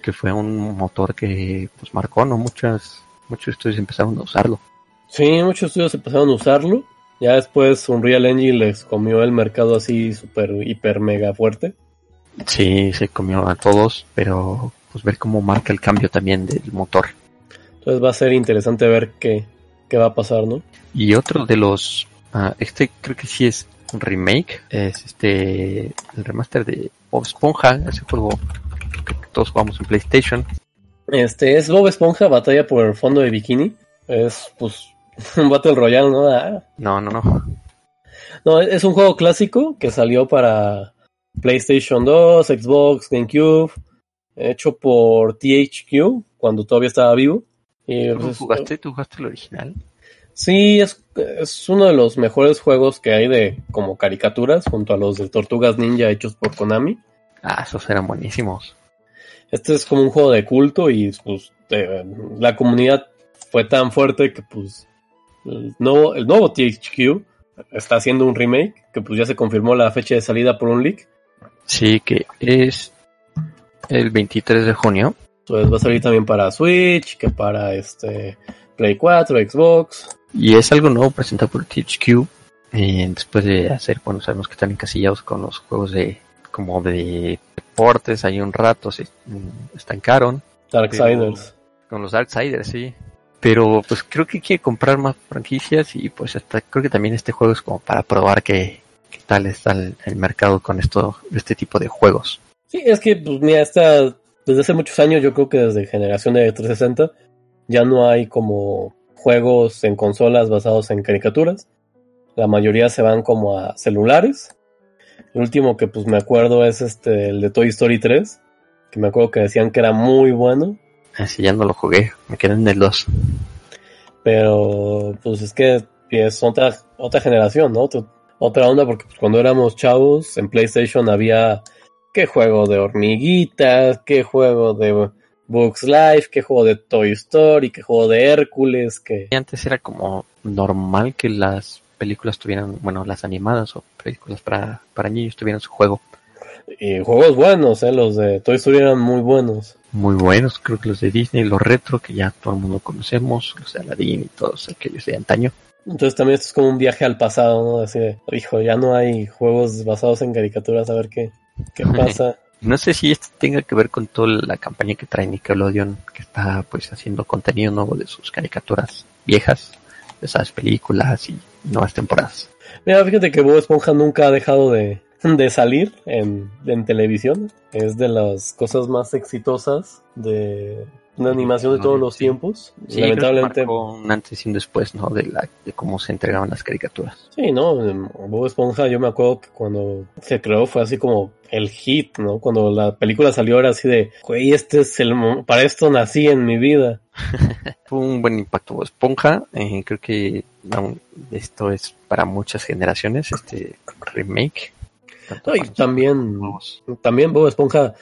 que fue un motor que pues marcó, ¿no? Muchas, muchos estudios empezaron a usarlo. Sí, muchos estudios empezaron a usarlo. Ya después Unreal Engine les comió el mercado así súper, hiper, mega fuerte. Sí, se comió a todos, pero pues ver cómo marca el cambio también del motor. Entonces va a ser interesante ver qué, qué va a pasar, ¿no? Y otro de los, ah, este creo que sí es un remake, es este, el remaster de Bob Esponja, ese juego que todos jugamos en PlayStation. Este es Bob Esponja, batalla por el fondo de bikini. Es pues un Battle Royale, ¿no? Ah. No, no, no. No, es un juego clásico que salió para PlayStation 2, Xbox, GameCube, hecho por THQ cuando todavía estaba vivo. Y, ¿Tú pues, jugaste? ¿Tú jugaste el original? Sí, es, es uno de los mejores juegos que hay de como caricaturas junto a los de Tortugas Ninja hechos por Konami. Ah, esos eran buenísimos. Este es como un juego de culto y pues eh, la comunidad fue tan fuerte que pues el nuevo, el nuevo THQ está haciendo un remake que pues ya se confirmó la fecha de salida por un leak. Sí, que es el 23 de junio. Entonces va a salir también para Switch, que para este Play 4, Xbox. Y es algo nuevo presentado por THQ. eh, después de hacer, bueno, sabemos que están encasillados con los juegos de como de deportes, ahí un rato se mm, estancaron. Darksiders. Con los Darksiders, sí. Pero pues creo que quiere comprar más franquicias y pues hasta creo que también este juego es como para probar qué, qué tal está el, el mercado con esto, este tipo de juegos. Sí, es que pues mira, esta, desde hace muchos años, yo creo que desde generación de 360, ya no hay como juegos en consolas basados en caricaturas. La mayoría se van como a celulares. El último que pues me acuerdo es este, el de Toy Story 3, que me acuerdo que decían que era muy bueno, Así ya no lo jugué, me quedé en el 2. pero pues es que es otra, otra generación, ¿no? Otra, otra onda, porque pues, cuando éramos chavos en PlayStation había qué juego de hormiguitas, qué juego de Bugs Life, qué juego de Toy Story, qué juego de Hércules, que... Y antes era como normal que las películas tuvieran, bueno, las animadas o películas para, para niños tuvieran su juego. Y juegos buenos, ¿eh? Los de Toy Story eran muy buenos. Muy buenos, creo que los de Disney, los retro, que ya todo el mundo conocemos, los de Aladdin y todos aquellos de antaño. Entonces también esto es como un viaje al pasado, ¿no? Así de, hijo, ya no hay juegos basados en caricaturas, a ver qué, qué pasa. No sé si esto tenga que ver con toda la campaña que trae Nickelodeon, que está pues haciendo contenido nuevo de sus caricaturas viejas, de esas películas y nuevas temporadas. Mira, fíjate que Bob Esponja nunca ha dejado de, de salir en, en televisión. Es de las cosas más exitosas de, una animación de todos los tiempos. Sí, Lamentablemente. un antes y un después, ¿no? De, la, de cómo se entregaban las caricaturas. Sí, no, Bob Esponja, yo me acuerdo que cuando se creó fue así como el hit, ¿no? Cuando la película salió era así de, güey, este es el, para esto nací en mi vida. Fue un buen impacto Bob Esponja. eh, creo que no, esto es para muchas generaciones, este remake. No, y también, también Bob Esponja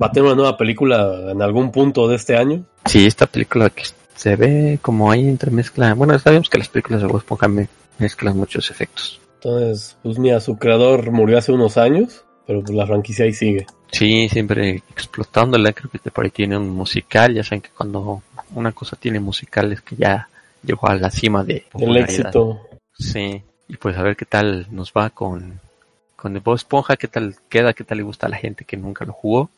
va a tener una nueva película en algún punto de este año. Sí, esta película que se ve como ahí entremezcla. Bueno, sabemos que las películas de Bob Esponja me- mezclan muchos efectos. Entonces, pues mira, su creador murió hace unos años, pero pues la franquicia ahí sigue. Sí, siempre explotándola. Creo que por ahí tiene un musical. Ya saben que cuando una cosa tiene musical es que ya llegó a la cima de El éxito. Sí, y pues a ver qué tal nos va con, con el Bob Esponja, qué tal queda, qué tal le gusta a la gente que nunca lo jugó.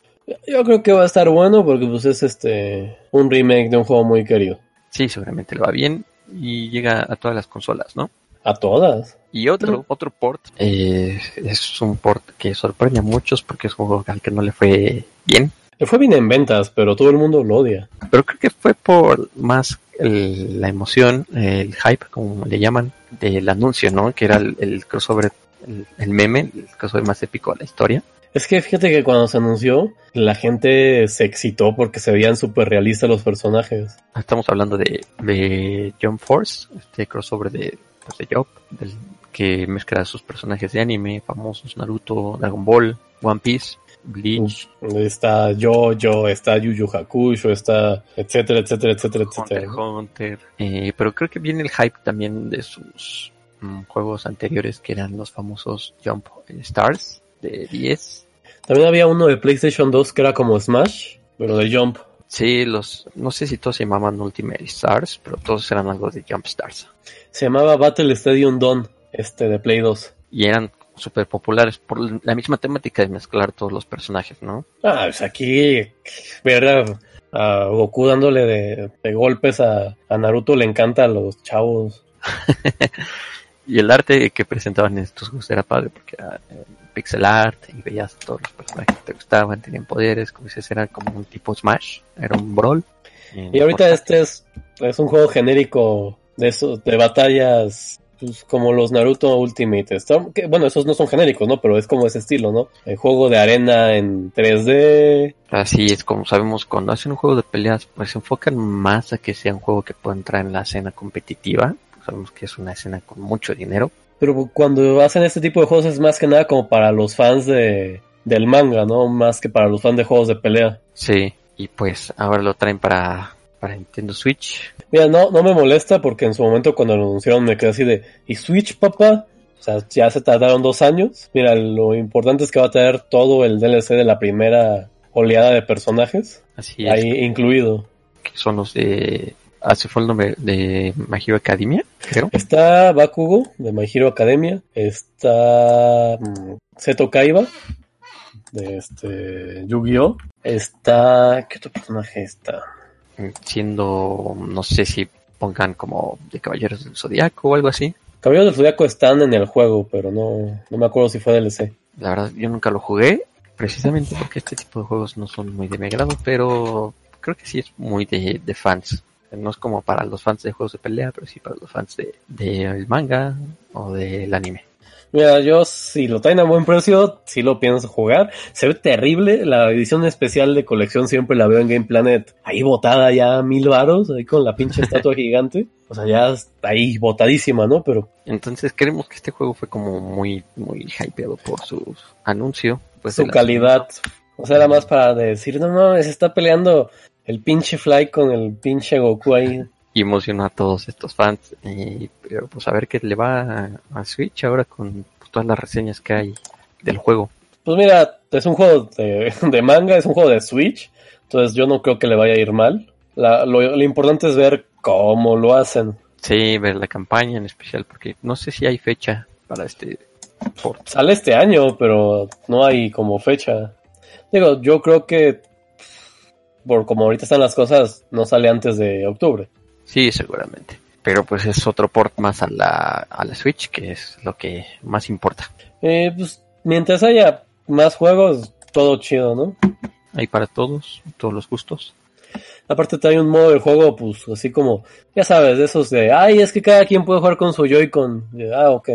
Yo creo que va a estar bueno porque pues es este un remake de un juego muy querido. Sí, seguramente le va bien y llega a todas las consolas, ¿no? A todas. Y otro, otro port, eh, es un port que sorprende a muchos porque es un juego al que no le fue bien, Le fue bien en ventas, pero todo el mundo lo odia. pero creo que fue por más el- la emoción, el hype, como le llaman, del anuncio, ¿no? Que era el, el crossover, el, el meme, el crossover más épico de la historia. Es que fíjate que cuando se anunció, la gente se excitó porque se veían súper realistas los personajes. Estamos hablando de, de Jump Force, este crossover de, pues, de Job, del, que mezcla sus personajes de anime famosos, Naruto, Dragon Ball, One Piece, Bleach, Está Jojo, está Yu Yu Hakusho, está etcétera, etcétera, etcétera, Hunter etcétera. x Hunter. Eh, pero creo que viene el hype también de sus mm, juegos anteriores que eran los famosos Jump Stars de 10. También había uno de PlayStation 2 que era como Smash, pero de Jump. Sí, los, no sé si todos se llamaban Ultimate Stars, pero todos eran algo de Jump Stars. Se llamaba Battle Stadium Dawn, este de Play 2. Y eran súper populares por la misma temática de mezclar todos los personajes, ¿no? Ah, pues aquí ver a, a Goku dándole de, de golpes a, a Naruto le encanta a los chavos. Y el arte que presentaban en estos juegos era padre porque era eh, pixel art y veías a todos los personajes que te gustaban, tenían poderes, como dices, era como un tipo Smash, era un brawl. Y ahorita este es, es un juego genérico de esos, de batallas pues, como los Naruto Ultimate Storm. Que, bueno, esos no son genéricos, ¿no? Pero es como ese estilo, ¿no? El juego de arena en 3D. Así es como sabemos, cuando hacen un juego de peleas, pues se enfocan más a que sea un juego que pueda entrar en la escena competitiva. Sabemos que es una escena con mucho dinero. Pero cuando hacen este tipo de juegos es más que nada como para los fans de, del manga, ¿no? Más que para los fans de juegos de pelea. Sí, y pues ahora lo traen para, para Nintendo Switch. Mira, no, no me molesta porque en su momento cuando lo anunciaron me quedé así de, ¿y Switch, papá? O sea, ya se tardaron dos años. Mira, lo importante es que va a tener todo el DLC de la primera oleada de personajes Así es, ahí incluido. que son los de... Se fue el nombre de My Hero Academia, creo. Está Bakugo de My Hero Academia, está mm, Seto Kaiba de este Yu-Gi-Oh, está ¿qué otro personaje está? Siendo, no sé si pongan como de Caballeros del Zodiaco o algo así. Caballeros del Zodiaco están en el juego, pero no, no me acuerdo si fue DLC. La verdad, yo nunca lo jugué, precisamente porque este tipo de juegos no son muy de mi agrado, pero creo que sí es muy de, de fans. No es como para los fans de juegos de pelea, pero sí para los fans de del manga o del anime. Mira, yo si lo traen a buen precio, sí lo pienso jugar. Se ve terrible. La edición especial de colección siempre la veo en Game Planet. Ahí botada ya a mil varos, ahí con la pinche estatua gigante. O sea, ya está ahí botadísima, ¿no? Pero Entonces creemos que este juego fue como muy, muy hypeado por su anuncio. Pues, su de calidad. O sea, era más para decir, no mames, está peleando el pinche Fly con el pinche Goku ahí. Y emocionó a todos estos fans. Y, pero pues a ver qué le va a, a Switch ahora con pues, todas las reseñas que hay del juego. Pues mira, es un juego de, de manga, es un juego de Switch. Entonces yo no creo que le vaya a ir mal. La- lo, lo importante es ver cómo lo hacen. Sí, ver la campaña en especial, porque no sé si hay fecha para este port. Sale este año, pero no hay como fecha. Digo, yo creo que por como ahorita están las cosas, no sale antes de octubre. Sí, seguramente. Pero pues es otro port más a la, a la Switch, que es lo que más importa. Eh, pues mientras haya más juegos, todo chido, ¿no? Hay para todos, todos los gustos. Aparte hay un modo del juego, pues así como, ya sabes, de esos de, ay, es que cada quien puede jugar con su Joy-Con. Ah, ok.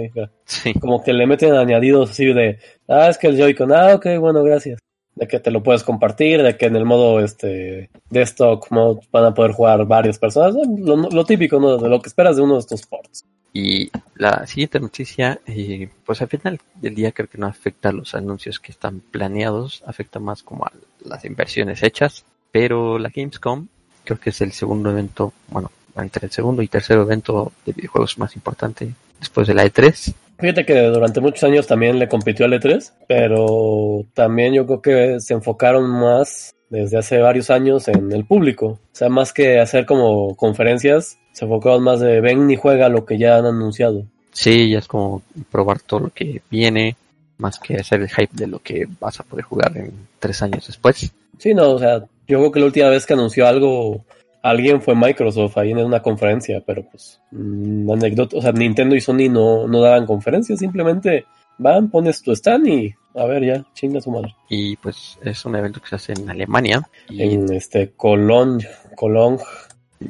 Sí. Como que le meten añadidos así de, ah, es que el Joy-Con, ah, ok, bueno, gracias. De que te lo puedes compartir, de que en el modo este desktop mode van a poder jugar varias personas. Lo, típico, ¿no? De lo que esperas de uno de estos ports. Y la siguiente noticia, eh, pues al final del día creo que no afecta a los anuncios que están planeados, afecta más como a las inversiones hechas, pero la Gamescom creo que es el segundo evento, bueno, entre el segundo y tercer evento de videojuegos más importante después de la E3. Fíjate que durante muchos años también le compitió al E3, pero también yo creo que se enfocaron más desde hace varios años en el público. O sea, más que hacer como conferencias, se enfocaban más de ven y juega lo que ya han anunciado. Sí, ya es como probar todo lo que viene, más que hacer el hype de lo que vas a poder jugar en tres años después. Sí, no, o sea, yo creo que la última vez que anunció algo alguien fue Microsoft ahí en una conferencia, pero pues, mmm, anécdota, o sea, Nintendo y Sony no, no daban conferencias, simplemente van, pones tu stand y a ver ya, chinga su madre. Y pues es un evento que se hace en Alemania. Y En este Colón, Colón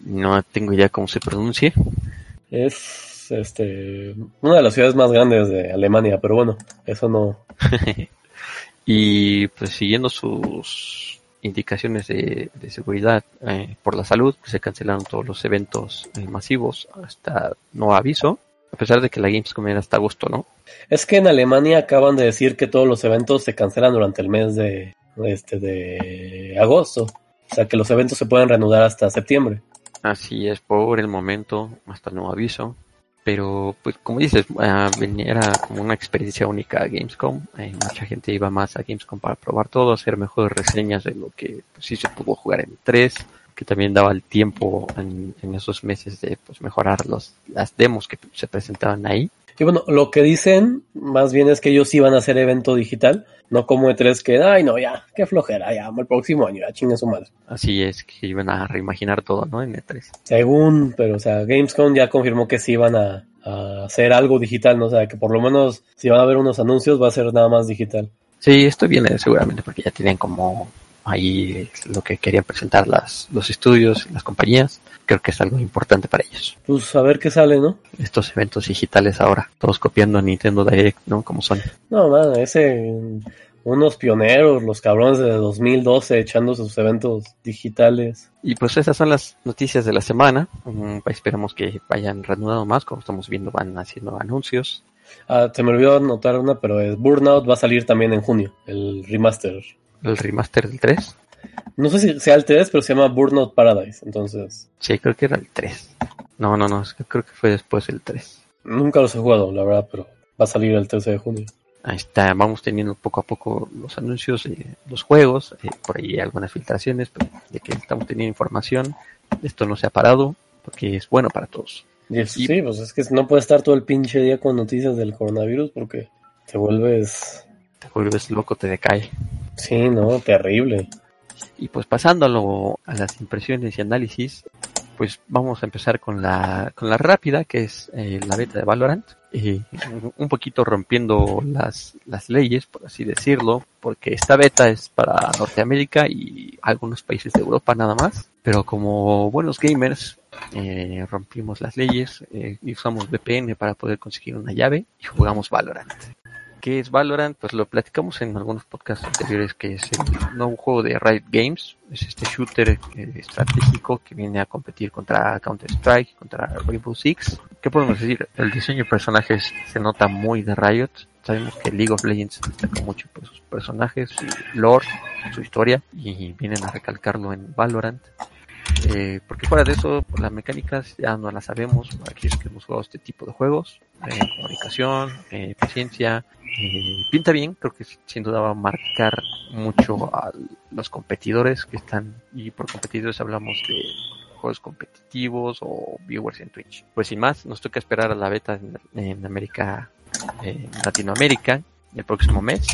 no tengo idea cómo se pronuncie. es este una de las ciudades más grandes de Alemania, pero bueno, eso no. y pues siguiendo sus indicaciones de, de seguridad eh, por la salud, pues, se cancelaron todos los eventos eh, masivos hasta no aviso, a pesar de que la Gamescom era hasta agosto, ¿no? Es que en Alemania acaban de decir que todos los eventos se cancelan durante el mes de este de agosto. O sea que los eventos se pueden reanudar hasta septiembre. Así es, por el momento, hasta nuevo aviso. Pero, pues, como dices, ah, era como una experiencia única a Gamescom. Eh, mucha gente iba más a Gamescom para probar todo, hacer mejores reseñas de lo que pues, sí se pudo jugar en 3, que también daba el tiempo en, en esos meses de pues, mejorar los, las demos que se presentaban ahí. Y bueno, lo que dicen más bien es que ellos iban a hacer evento digital, no como E3 que, ay no, ya, qué flojera, ya, el próximo año, ya chingue su madre. Así es que iban a reimaginar todo, ¿no? En E E3. Según, pero o sea, Gamescom ya confirmó que sí iban a, a hacer algo digital, ¿no? O sea, que por lo menos si van a ver unos anuncios va a ser nada más digital. Sí, esto viene seguramente porque ya tienen como ahí lo que querían presentar las, los estudios, las compañías. Creo que es algo importante para ellos. Pues a ver qué sale, ¿no? Estos eventos digitales ahora, todos copiando a Nintendo Direct, ¿no? Como son. No, man, ese, unos pioneros, los cabrones de 2012 echando sus eventos digitales. Y pues esas son las noticias de la semana. Mm, esperamos que vayan reanudando más, como estamos viendo van haciendo anuncios. Ah, se me olvidó anotar una, pero es Burnout va a salir también en junio, el remaster. El remaster del 3. No sé si sea el 3, pero se llama Burnout Paradise, entonces Sí, creo que era el 3. No, no, no, creo que fue después del 3. nunca los he jugado, la verdad, pero va a salir el 13 de junio. Ahí está, vamos teniendo poco a poco los anuncios de los juegos, eh, por ahí algunas filtraciones, pero de que estamos teniendo información. Esto no se ha parado, porque es bueno para todos. Y es- Y- sí, pues es que no puedes estar todo el pinche día con noticias del coronavirus porque te vuelves, Te vuelves loco, te decae. sí, no, terrible. Y pues pasando a, las impresiones y análisis, pues vamos a empezar con la, con la rápida, que es eh, la beta de Valorant. Y un poquito rompiendo las, las leyes, por así decirlo, porque esta beta es para Norteamérica y algunos países de Europa nada más. Pero como buenos gamers, eh, rompimos las leyes eh, y usamos VPN para poder conseguir una llave y jugamos Valorant. ¿Qué es Valorant? Pues lo platicamos en algunos podcasts anteriores, que es el nuevo juego de Riot Games. Es este shooter eh, estratégico que viene a competir contra Counter-Strike, contra Rainbow Six. ¿Qué podemos decir? El diseño de personajes se nota muy de Riot. Sabemos que League of Legends destaca mucho por sus personajes, su lore, su historia, y vienen a recalcarlo en Valorant. Eh, porque fuera de eso, pues, las mecánicas ya no las sabemos, para aquellos que hemos jugado este tipo de juegos. Eh, comunicación, eh, paciencia, eh, pinta bien, creo que sin duda va a marcar mucho a los competidores que están, y por competidores hablamos de juegos competitivos o viewers en Twitch. Pues sin más, nos toca esperar a la beta en, en América, en Latinoamérica, el próximo mes.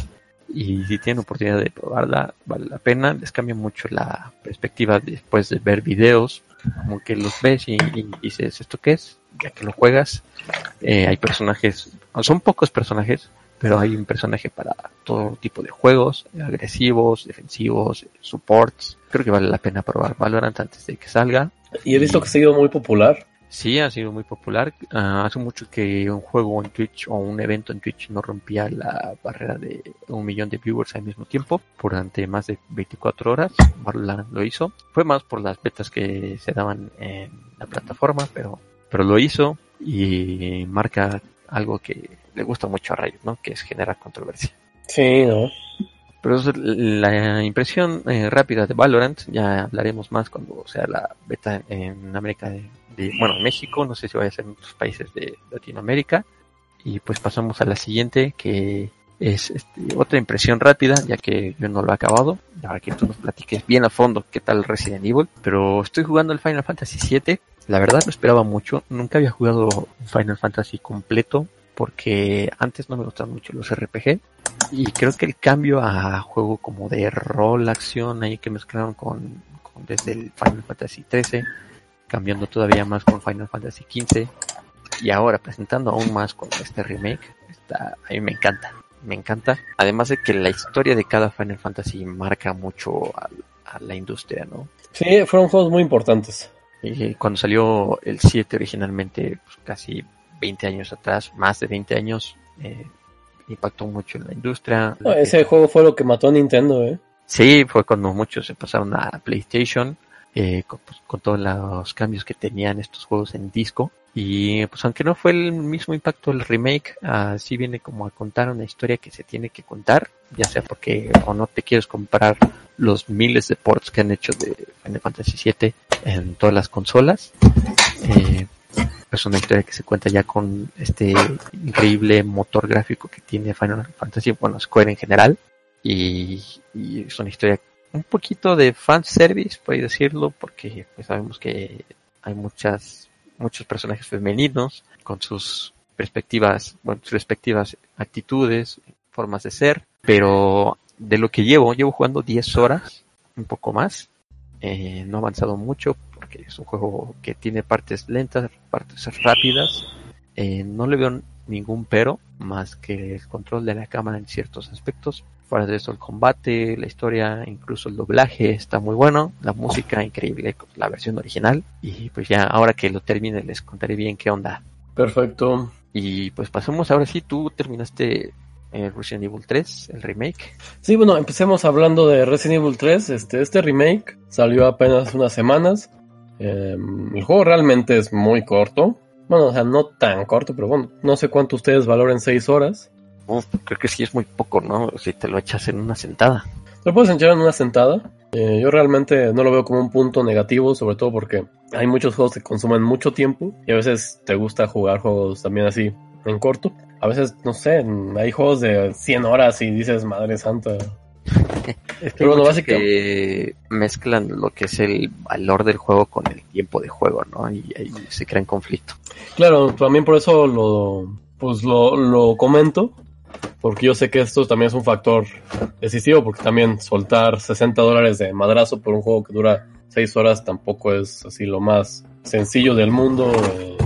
Y si tienen oportunidad de probarla, vale la pena. Les cambia mucho la perspectiva después de ver videos, como que los ves y, dices, ¿esto qué es? Ya que lo juegas, eh, hay personajes, son pocos personajes, pero hay un personaje para todo tipo de juegos, agresivos, defensivos, supports. Creo que vale la pena probar Valorant antes de que salga. Y he visto que ha sido muy popular. Sí, ha sido muy popular. Uh, hace mucho que un juego en Twitch o un evento en Twitch no rompía la barrera de un millón de viewers al mismo tiempo durante más de 24 horas. Valorant lo hizo. Fue más por las betas que se daban en la plataforma, pero, pero lo hizo y marca algo que le gusta mucho a Riot, ¿no? Que es generar controversia. Sí, ¿no? Pero es la impresión eh, rápida de Valorant, ya hablaremos más cuando sea la beta en América de, de, bueno, en México, no sé si vaya a ser en otros países de Latinoamérica. Y pues pasamos a la siguiente, que es este, otra impresión rápida, ya que yo no lo he acabado. Para que tú nos platiques bien a fondo qué tal Resident Evil. Pero estoy jugando el Final Fantasy VII. La verdad lo esperaba mucho. Nunca había jugado Final Fantasy completo porque antes no me gustaban mucho los RPG y creo que el cambio a juego como de rol, acción ahí que mezclaron con, con desde el Final Fantasy 13, cambiando todavía más con Final Fantasy 15 y ahora presentando aún más con este remake, está, a mí me encanta, me encanta. Además de que la historia de cada Final Fantasy marca mucho a, a la industria, ¿no? Sí, fueron juegos muy importantes. Y cuando salió el 7 originalmente, pues casi 20 años atrás, más de 20 años, eh, impactó mucho en la industria. No, ese juego fue lo que mató a Nintendo, ¿eh? Sí, fue cuando muchos se pasaron a PlayStation, eh, con, pues, con, todos los cambios que tenían estos juegos en disco. Y pues aunque no fue el mismo impacto el remake, así viene como a contar una historia que se tiene que contar, ya sea porque o no te quieres comprar los miles de ports que han hecho de Final Fantasy VII en todas las consolas. Eh, es una historia que se cuenta ya con este increíble motor gráfico que tiene Final Fantasy, bueno, Square en general. Y, y es una historia un poquito de fanservice, por decirlo, porque pues, sabemos que hay muchas, muchos personajes femeninos con sus perspectivas, bueno, sus respectivas actitudes, formas de ser, pero de lo que llevo, llevo jugando 10 horas, un poco más, eh, no ha avanzado mucho porque es un juego que tiene partes lentas, partes rápidas. Eh, no le veo ningún pero más que el control de la cámara en ciertos aspectos. Fuera de eso el combate, la historia, incluso el doblaje está muy bueno, la música increíble, la versión original. Y pues ya ahora que lo termine les contaré bien qué onda. Perfecto. Y pues pasemos ahora sí, tú terminaste eh, Resident Evil 3, el remake. Sí, bueno, empecemos hablando de Resident Evil 3. Este, este remake salió apenas unas semanas. Eh, el juego realmente es muy corto. Bueno, o sea, no tan corto, pero bueno, no sé cuánto ustedes valoren 6 horas. Uf, creo que sí es muy poco, ¿no? Si te lo echas en una sentada. Lo puedes echar en una sentada. Eh, yo realmente no lo veo como un punto negativo, sobre todo porque hay muchos juegos que consumen mucho tiempo y a veces te gusta jugar juegos también así en corto a veces, no sé, hay juegos de 100 horas y dices, madre santa. es que Pero bueno, básicamente mezclan lo que es el valor del juego con el tiempo de juego, ¿no? Y ahí se crea en conflicto. Claro, también por eso lo, pues lo, lo comento, porque yo sé que esto también es un factor decisivo, porque también soltar 60 dólares de madrazo por un juego que dura 6 horas tampoco es así lo más sencillo del mundo. Eh,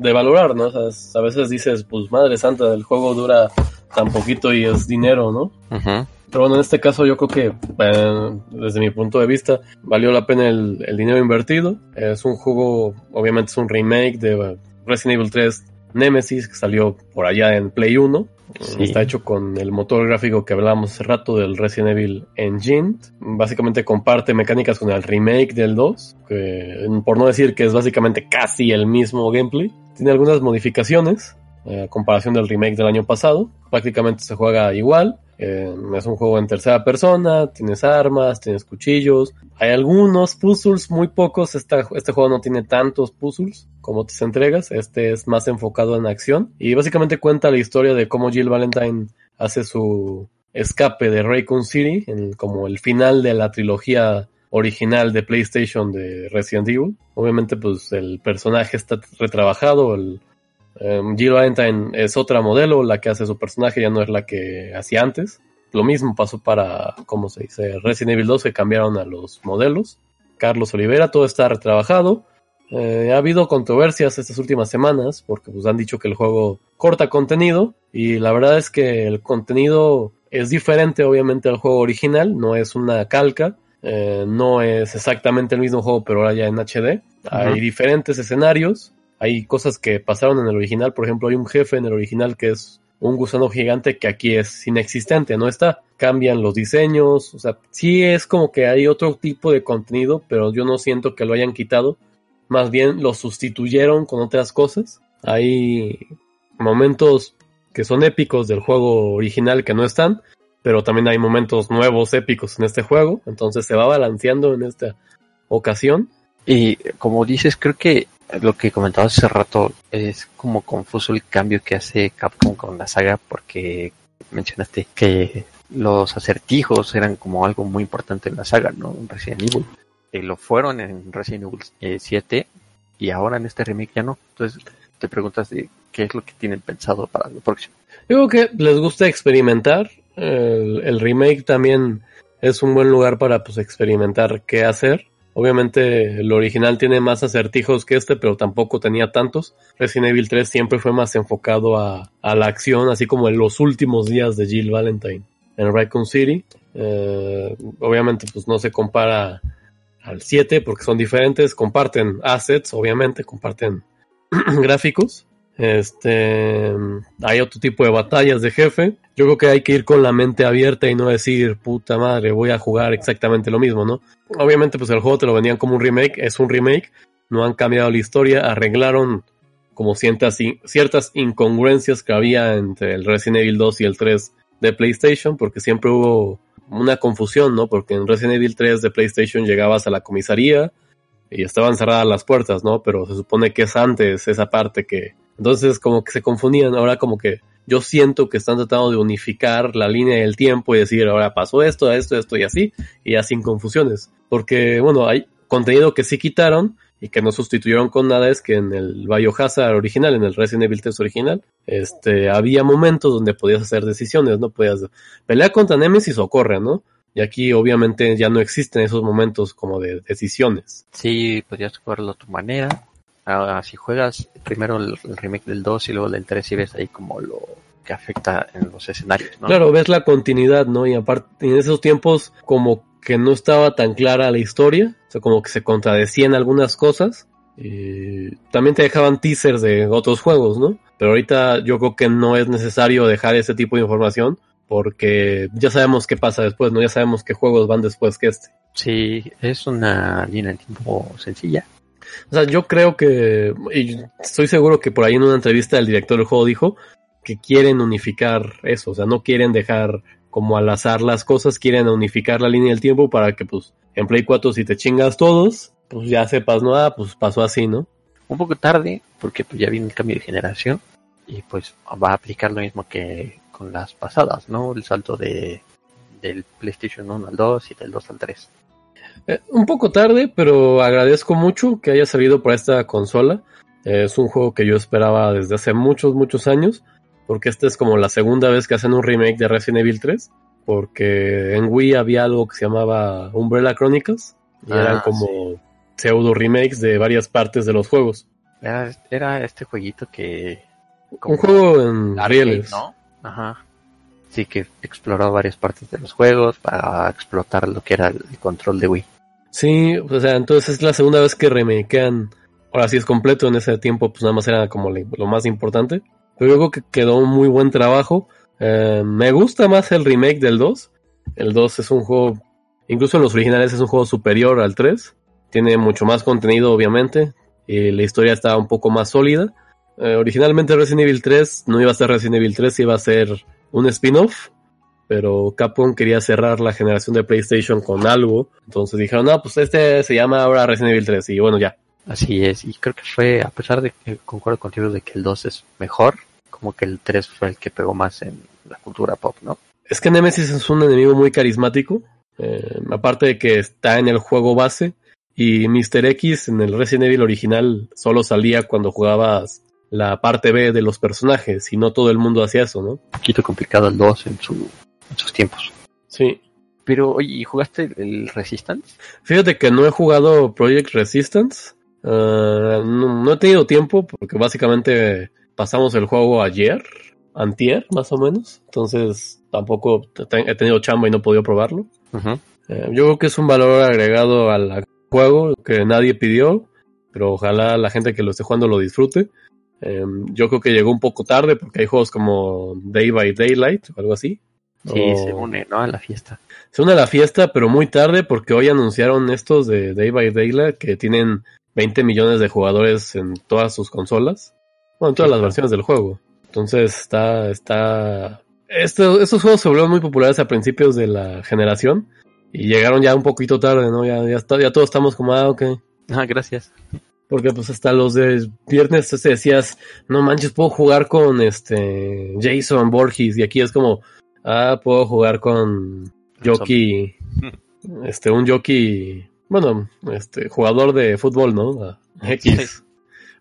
de valorar, ¿no? O sea, a veces dices, pues madre santa, el juego dura tan poquito y es dinero, ¿no? Uh-huh. Pero bueno, en este caso yo creo que, eh, desde mi punto de vista, valió la pena el, el, dinero invertido. Es un juego, obviamente es un remake de Resident Evil 3 Nemesis, que salió por allá en Play 1. Sí. Está hecho con el motor gráfico que hablábamos hace rato del Resident Evil Engine. Básicamente comparte mecánicas con el remake del 2, que, por no decir que es básicamente casi el mismo gameplay. Tiene algunas modificaciones eh, a comparación del remake del año pasado. Prácticamente se juega igual. Eh, es un juego en tercera persona, tienes armas, tienes cuchillos. Hay algunos puzzles, muy pocos. Este juego no tiene tantos puzzles como te entregas. Este es más enfocado en acción. Y básicamente cuenta la historia de cómo Jill Valentine hace su escape de Raycon City, en, como el final de la trilogía original de PlayStation de Resident Evil. Obviamente, pues el personaje está retrabajado, el, Um, Jill Valentine es otra modelo, la que hace su personaje ya no es la que hacía antes. Lo mismo pasó para, ¿cómo se dice? Resident Evil 2 que cambiaron a los modelos. Carlos Olivera, todo está retrabajado. Eh, ha habido controversias estas últimas semanas porque pues, han dicho que el juego corta contenido y la verdad es que el contenido es diferente obviamente al juego original, no es una calca, eh, no es exactamente el mismo juego pero ahora ya en HD. Hay diferentes escenarios, hay cosas que pasaron en el original, por ejemplo hay un jefe en el original que es un gusano gigante que aquí es inexistente, no está. Cambian los diseños, o sea, sí es como que hay otro tipo de contenido, pero yo no siento que lo hayan quitado más bien lo sustituyeron con otras cosas. Hay momentos que son épicos del juego original que no están, pero también hay momentos nuevos épicos en este juego, entonces se va balanceando en esta ocasión. Y como dices, creo que lo que comentabas hace rato es como confuso el cambio que hace Capcom con la saga porque mencionaste que los acertijos eran como algo muy importante en la saga, ¿no? Resident Evil. Eh, lo fueron en Resident Evil 7 eh, y ahora en este remake ya no. Entonces te preguntas qué es lo que tienen pensado para lo próximo. Digo que les gusta experimentar. El, remake también es un buen lugar para pues, experimentar qué hacer. Obviamente el original tiene más acertijos que este, pero tampoco tenía tantos. Resident Evil 3 siempre fue más enfocado a, la acción, así como en los últimos días de Jill Valentine en Raccoon City. Eh, obviamente pues no se compara al 7 porque son diferentes, comparten assets, obviamente, comparten gráficos. Este, hay otro tipo de batallas de jefe. Yo creo que hay que ir con la mente abierta y no decir, puta madre, voy a jugar exactamente lo mismo, ¿no? Obviamente, pues el juego te lo vendían como un remake, es un remake, no han cambiado la historia, arreglaron como ciertas, ciertas incongruencias que había entre el Resident Evil 2 y el 3 de PlayStation, porque siempre hubo una confusión, ¿no? Porque en Resident Evil 3 de PlayStation llegabas a la comisaría y estaban cerradas las puertas, ¿no? Pero se supone que es antes esa parte que... Entonces como que se confundían, ahora como que yo siento que están tratando de unificar la línea del tiempo y decir, ahora pasó esto, esto, esto y así, y ya sin confusiones. Porque, bueno, hay contenido que sí quitaron, y que no sustituyeron con nada es que en el Biohazard original, en el Resident Evil 3 original, este, había momentos donde podías hacer decisiones, ¿no? Podías pelear contra Nemesis o correr, ¿no? Y aquí obviamente ya no existen esos momentos como de decisiones. Sí, podías jugarlo a tu manera. Ahora, si juegas primero el, remake del 2 y luego el del 3 y ves ahí como lo que afecta en los escenarios, ¿no? Claro, ves la continuidad, ¿no? Y aparte, en esos tiempos como que no estaba tan clara la historia, o sea, como que se contradecían algunas cosas. Y también te dejaban teasers de otros juegos, ¿no? Pero ahorita yo creo que no es necesario dejar ese tipo de información porque ya sabemos qué pasa después, ¿no? Ya sabemos qué juegos van después que este. Sí, es una línea de tiempo sencilla. O sea, yo creo que, y estoy seguro que por ahí en una entrevista el director del juego dijo que quieren unificar eso, o sea, no quieren dejar como al azar las cosas, quieren unificar la línea del tiempo para que pues en Play 4 si te chingas todos, pues ya sepas, no, ah, pues pasó así, ¿no? Un poco tarde, porque pues ya viene el cambio de generación y pues va a aplicar lo mismo que con las pasadas, ¿no? El salto de del PlayStation 1 al 2 y del 2 al 3. Eh, un poco tarde, pero agradezco mucho que haya salido por esta consola. es un juego que yo esperaba desde hace muchos, muchos años porque esta es como la segunda vez que hacen un remake de Resident Evil 3, porque en Wii había algo que se llamaba Umbrella Chronicles, y eran ah, como pseudo remakes de varias partes de los juegos. Era, este jueguito que... Un juego en rieles. ¿no? Ajá. Sí, que exploró varias partes de los juegos para explotar lo que era el control de Wii. Sí, o sea, entonces es la segunda vez que remakean. Ahora sí es completo, en ese tiempo pues nada más era como lo más importante. Pero yo creo que quedó un muy buen trabajo. Eh, me gusta más el remake del 2. El 2 es un juego, incluso en los originales es un juego superior al 3. Tiene mucho más contenido, obviamente. Y la historia está un poco más sólida. Eh, originalmente Resident Evil 3 no iba a ser Resident Evil 3, iba a ser un spin-off. Pero Capcom quería cerrar la generación de PlayStation con algo. Entonces dijeron, no, pues este se llama ahora Resident Evil 3. Y bueno, ya. Así es. Y creo que fue, a pesar de que concuerdo contigo de que el 2 es mejor, como que el 3 fue el que pegó más en la cultura pop, ¿no? Es que Nemesis es un enemigo muy carismático, eh, aparte de que está en el juego base, y Mr. X en el Resident Evil original solo salía cuando jugabas la parte B de los personajes, y no todo el mundo hacía eso, ¿no? Un poquito complicado el 2 en, su, en sus tiempos. Sí. Pero, oye, ¿y jugaste el Resistance? Fíjate que no he jugado Project Resistance, Uh, no, no, he tenido tiempo porque básicamente pasamos el juego ayer, antier más o menos. Entonces tampoco he tenido chamba y no he podido probarlo. Uh -huh. eh, yo creo que es un valor agregado al juego que nadie pidió, pero ojalá la gente que lo esté jugando lo disfrute. Eh, yo creo que llegó un poco tarde porque hay juegos como Day by Daylight o algo así. Sí, o... se une, ¿no? A la fiesta. Se une a la fiesta, pero muy tarde porque hoy anunciaron estos de Day by Daylight que tienen 20 millones de jugadores en todas sus consolas. Bueno, en todas las versiones del juego. Entonces está, está... Esto, estos juegos se volvieron muy populares a principios de la generación y llegaron ya un poquito tarde, ¿no? Ya, ya, está, ya todos estamos como, ah, ok. Ah, gracias. Porque pues hasta los de viernes te decías, no manches, puedo jugar con este Jason Borges y aquí es como, ah, puedo jugar con jockey, este, un jockey, bueno, este, jugador de fútbol, ¿no? X. Sí.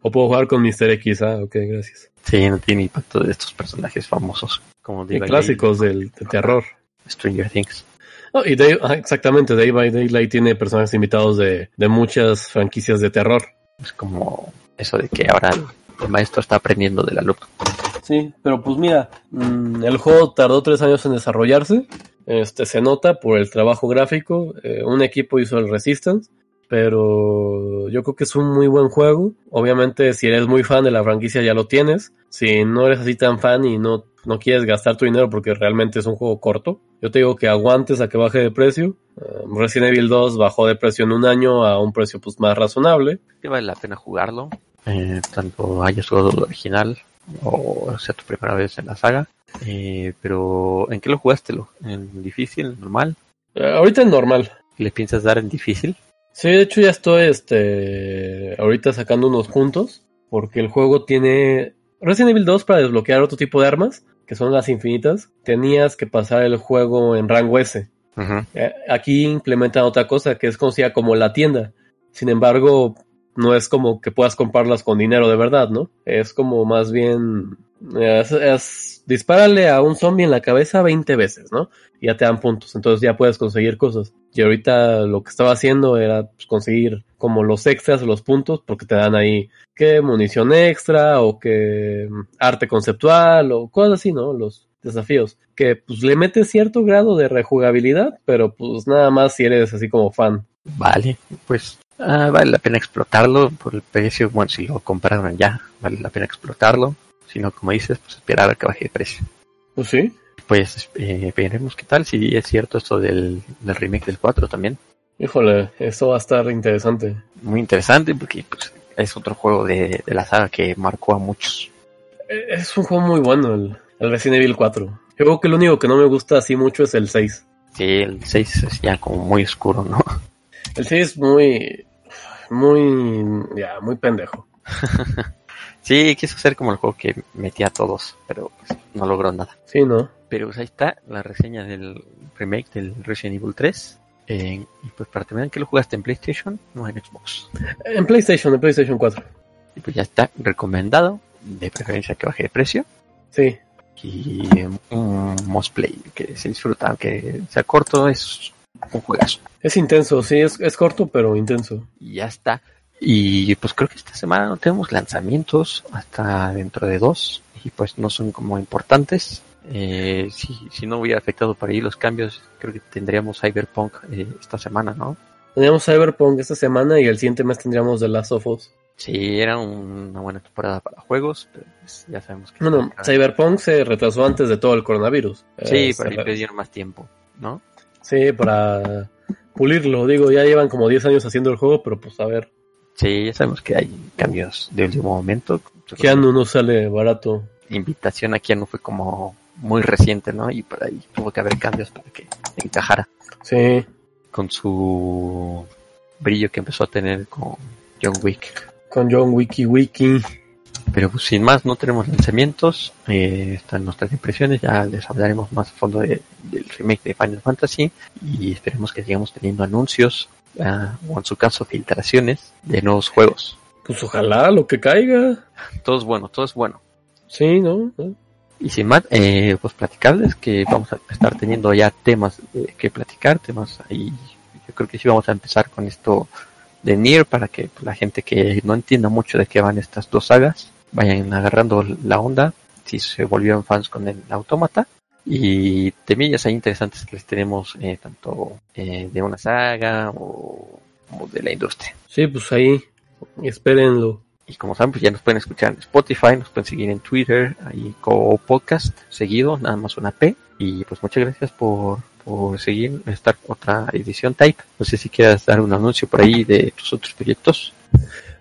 O puedo jugar con Mr. X, ah, ok, gracias. Sí, no tiene impacto de estos personajes famosos. Como y clásicos del, del, terror. Stranger Things. Oh, y Day, ah, exactamente, Day by Daylight tiene personajes invitados de, de muchas franquicias de terror. Es como eso de que ahora el maestro está aprendiendo del alumno. Sí, pero pues mira, mmm, el juego tardó tres años en desarrollarse. Este se nota por el trabajo gráfico. Eh, un equipo hizo el Resistance, pero yo creo que es un muy buen juego. Obviamente, si eres muy fan de la franquicia ya lo tienes. Si no eres así tan fan y no, no quieres gastar tu dinero porque realmente es un juego corto, yo te digo que aguantes a que baje de precio. Uh, Resident Evil 2 bajó de precio en un año a un precio pues más razonable. Que vale la pena jugarlo. Eh, tanto hayas jugado el original o sea tu primera vez en la saga. Eh, pero ¿en qué lo jugaste? ¿En difícil? ¿Normal? Uh, ahorita en normal. ¿Le piensas dar en difícil? Sí, de hecho ya estoy este ahorita sacando unos puntos porque el juego tiene Resident Evil 2 para desbloquear otro tipo de armas, que son las infinitas, tenías que pasar el juego en rango S. Uh -huh. Aquí implementan otra cosa que es conocida como la tienda. Sin embargo, no es como que puedas comprarlas con dinero de verdad, ¿no? Es como más bien es, es dispárale a un zombie en la cabeza 20 veces, ¿no? Y ya te dan puntos, entonces ya puedes conseguir cosas. Y ahorita lo que estaba haciendo era pues, conseguir como los extras, los puntos, porque te dan ahí que munición extra o que arte conceptual o cosas así, ¿no? Los desafíos. Que pues le metes cierto grado de rejugabilidad, pero pues nada más si eres así como fan. Vale, pues uh, vale la pena explotarlo por el precio. Bueno, si lo compraron ya, vale la pena explotarlo. Si no, como dices, pues esperar a que baje de precio. ¿Pues sí? Pues eh, veremos qué tal, si es cierto esto del, del, remake del 4 también. Híjole, esto va a estar interesante. Muy interesante porque pues, es otro juego de, de, la saga que marcó a muchos. Es un juego muy bueno, el, el Resident Evil 4. Yo creo que lo único que no me gusta así mucho es el 6. Sí, el 6 es ya como muy oscuro, ¿no? El 6 es muy, muy, ya, muy pendejo. sí, quiso ser como el juego que metía a todos, pero pues, no logró nada. Sí, ¿no? Pero pues ahí está la reseña del remake del Resident Evil 3. Eh, y pues para terminar, ¿qué lo jugaste en PlayStation? No en Xbox. En PlayStation, en PlayStation 4. Y pues ya está recomendado, de preferencia que baje de precio. Sí. Y un must play que se disfruta, aunque sea corto, es un juegazo. Es intenso, sí, es, es corto, pero intenso. Y ya está. Y pues creo que esta semana no tenemos lanzamientos hasta dentro de dos. Y pues no son como importantes. Eh, si, si, no hubiera afectado por ahí los cambios, creo que tendríamos Cyberpunk eh, esta semana, ¿no? Tendríamos Cyberpunk esta semana y el siguiente mes tendríamos The Last of Us. Sí, era un, una buena temporada para juegos, pero pues ya sabemos que... Bueno, Cyberpunk se retrasó antes de todo el coronavirus. Sí, eh, pero le pidieron más tiempo, ¿no? Sí, para pulirlo. Digo, ya llevan como 10 años haciendo el juego, pero pues a ver. Sí, ya sabemos que hay cambios de último momento. Keanu no sale barato. Invitación a Keanu fue como muy reciente, ¿no? Y por ahí tuvo que haber cambios para que encajara. Sí. Con su brillo que empezó a tener con John Wick. Con John Wiki Wiki. Pero pues sin más, no tenemos lanzamientos. Eh, están nuestras impresiones. Ya les hablaremos más a fondo de, del remake de Final Fantasy. Y esperemos que sigamos teniendo anuncios, uh, o en su caso, filtraciones de nuevos juegos. Pues ojalá lo que caiga. Todo es bueno, todo es bueno. Sí, ¿no? ¿No? Y sin más, eh, pues platicarles que vamos a estar teniendo ya temas eh, que platicar, temas ahí. Yo creo que sí vamos a empezar con esto de Nier para que la gente que no entienda mucho de qué van estas dos sagas vayan agarrando la onda si se volvieron fans con el autómata y temillas ahí interesantes que les tenemos eh, tanto eh, de una saga o, de la industria. Sí, pues ahí espérenlo. Y como saben, pues ya nos pueden escuchar en Spotify, nos pueden seguir en Twitter, ahí como podcast seguido, nada más una P. Y pues muchas gracias por, por seguir esta otra edición Type. No sé si quieras dar un anuncio por ahí de tus otros proyectos.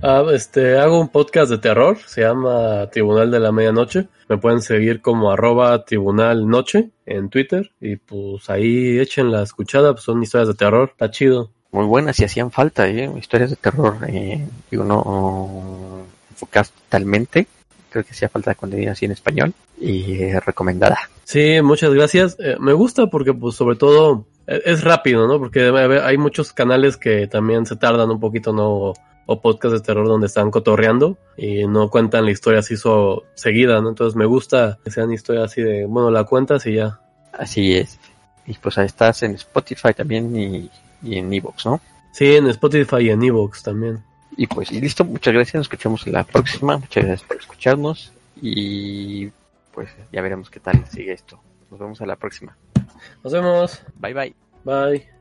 Ah, este, hago un podcast de terror, se llama Tribunal de la Medianoche. Me pueden seguir como arroba Tribunal Noche en Twitter y pues ahí echen la escuchada, pues son historias de terror, está chido. Muy buenas y hacían falta, ¿eh? historias de terror, eh, digo, no enfocadas totalmente. Creo que hacía falta contenido así en español y eh, recomendada. Sí, muchas gracias. Eh, me gusta porque pues sobre todo e, es rápido, ¿no? Porque hay muchos canales que también se tardan un poquito, ¿no? O podcasts de terror donde están cotorreando y no cuentan la historia así so, seguida, ¿no? Entonces me gusta que sean historias así de, bueno, la cuentas y ya. Así es. Y pues ahí estás en Spotify también y, en Evox, ¿no? Sí, en Spotify y en Evox también. Y pues, y listo, muchas gracias, nos escuchamos en la próxima, muchas gracias por escucharnos y pues ya veremos qué tal sigue esto. Nos vemos a la próxima. Nos vemos. Bye bye. Bye.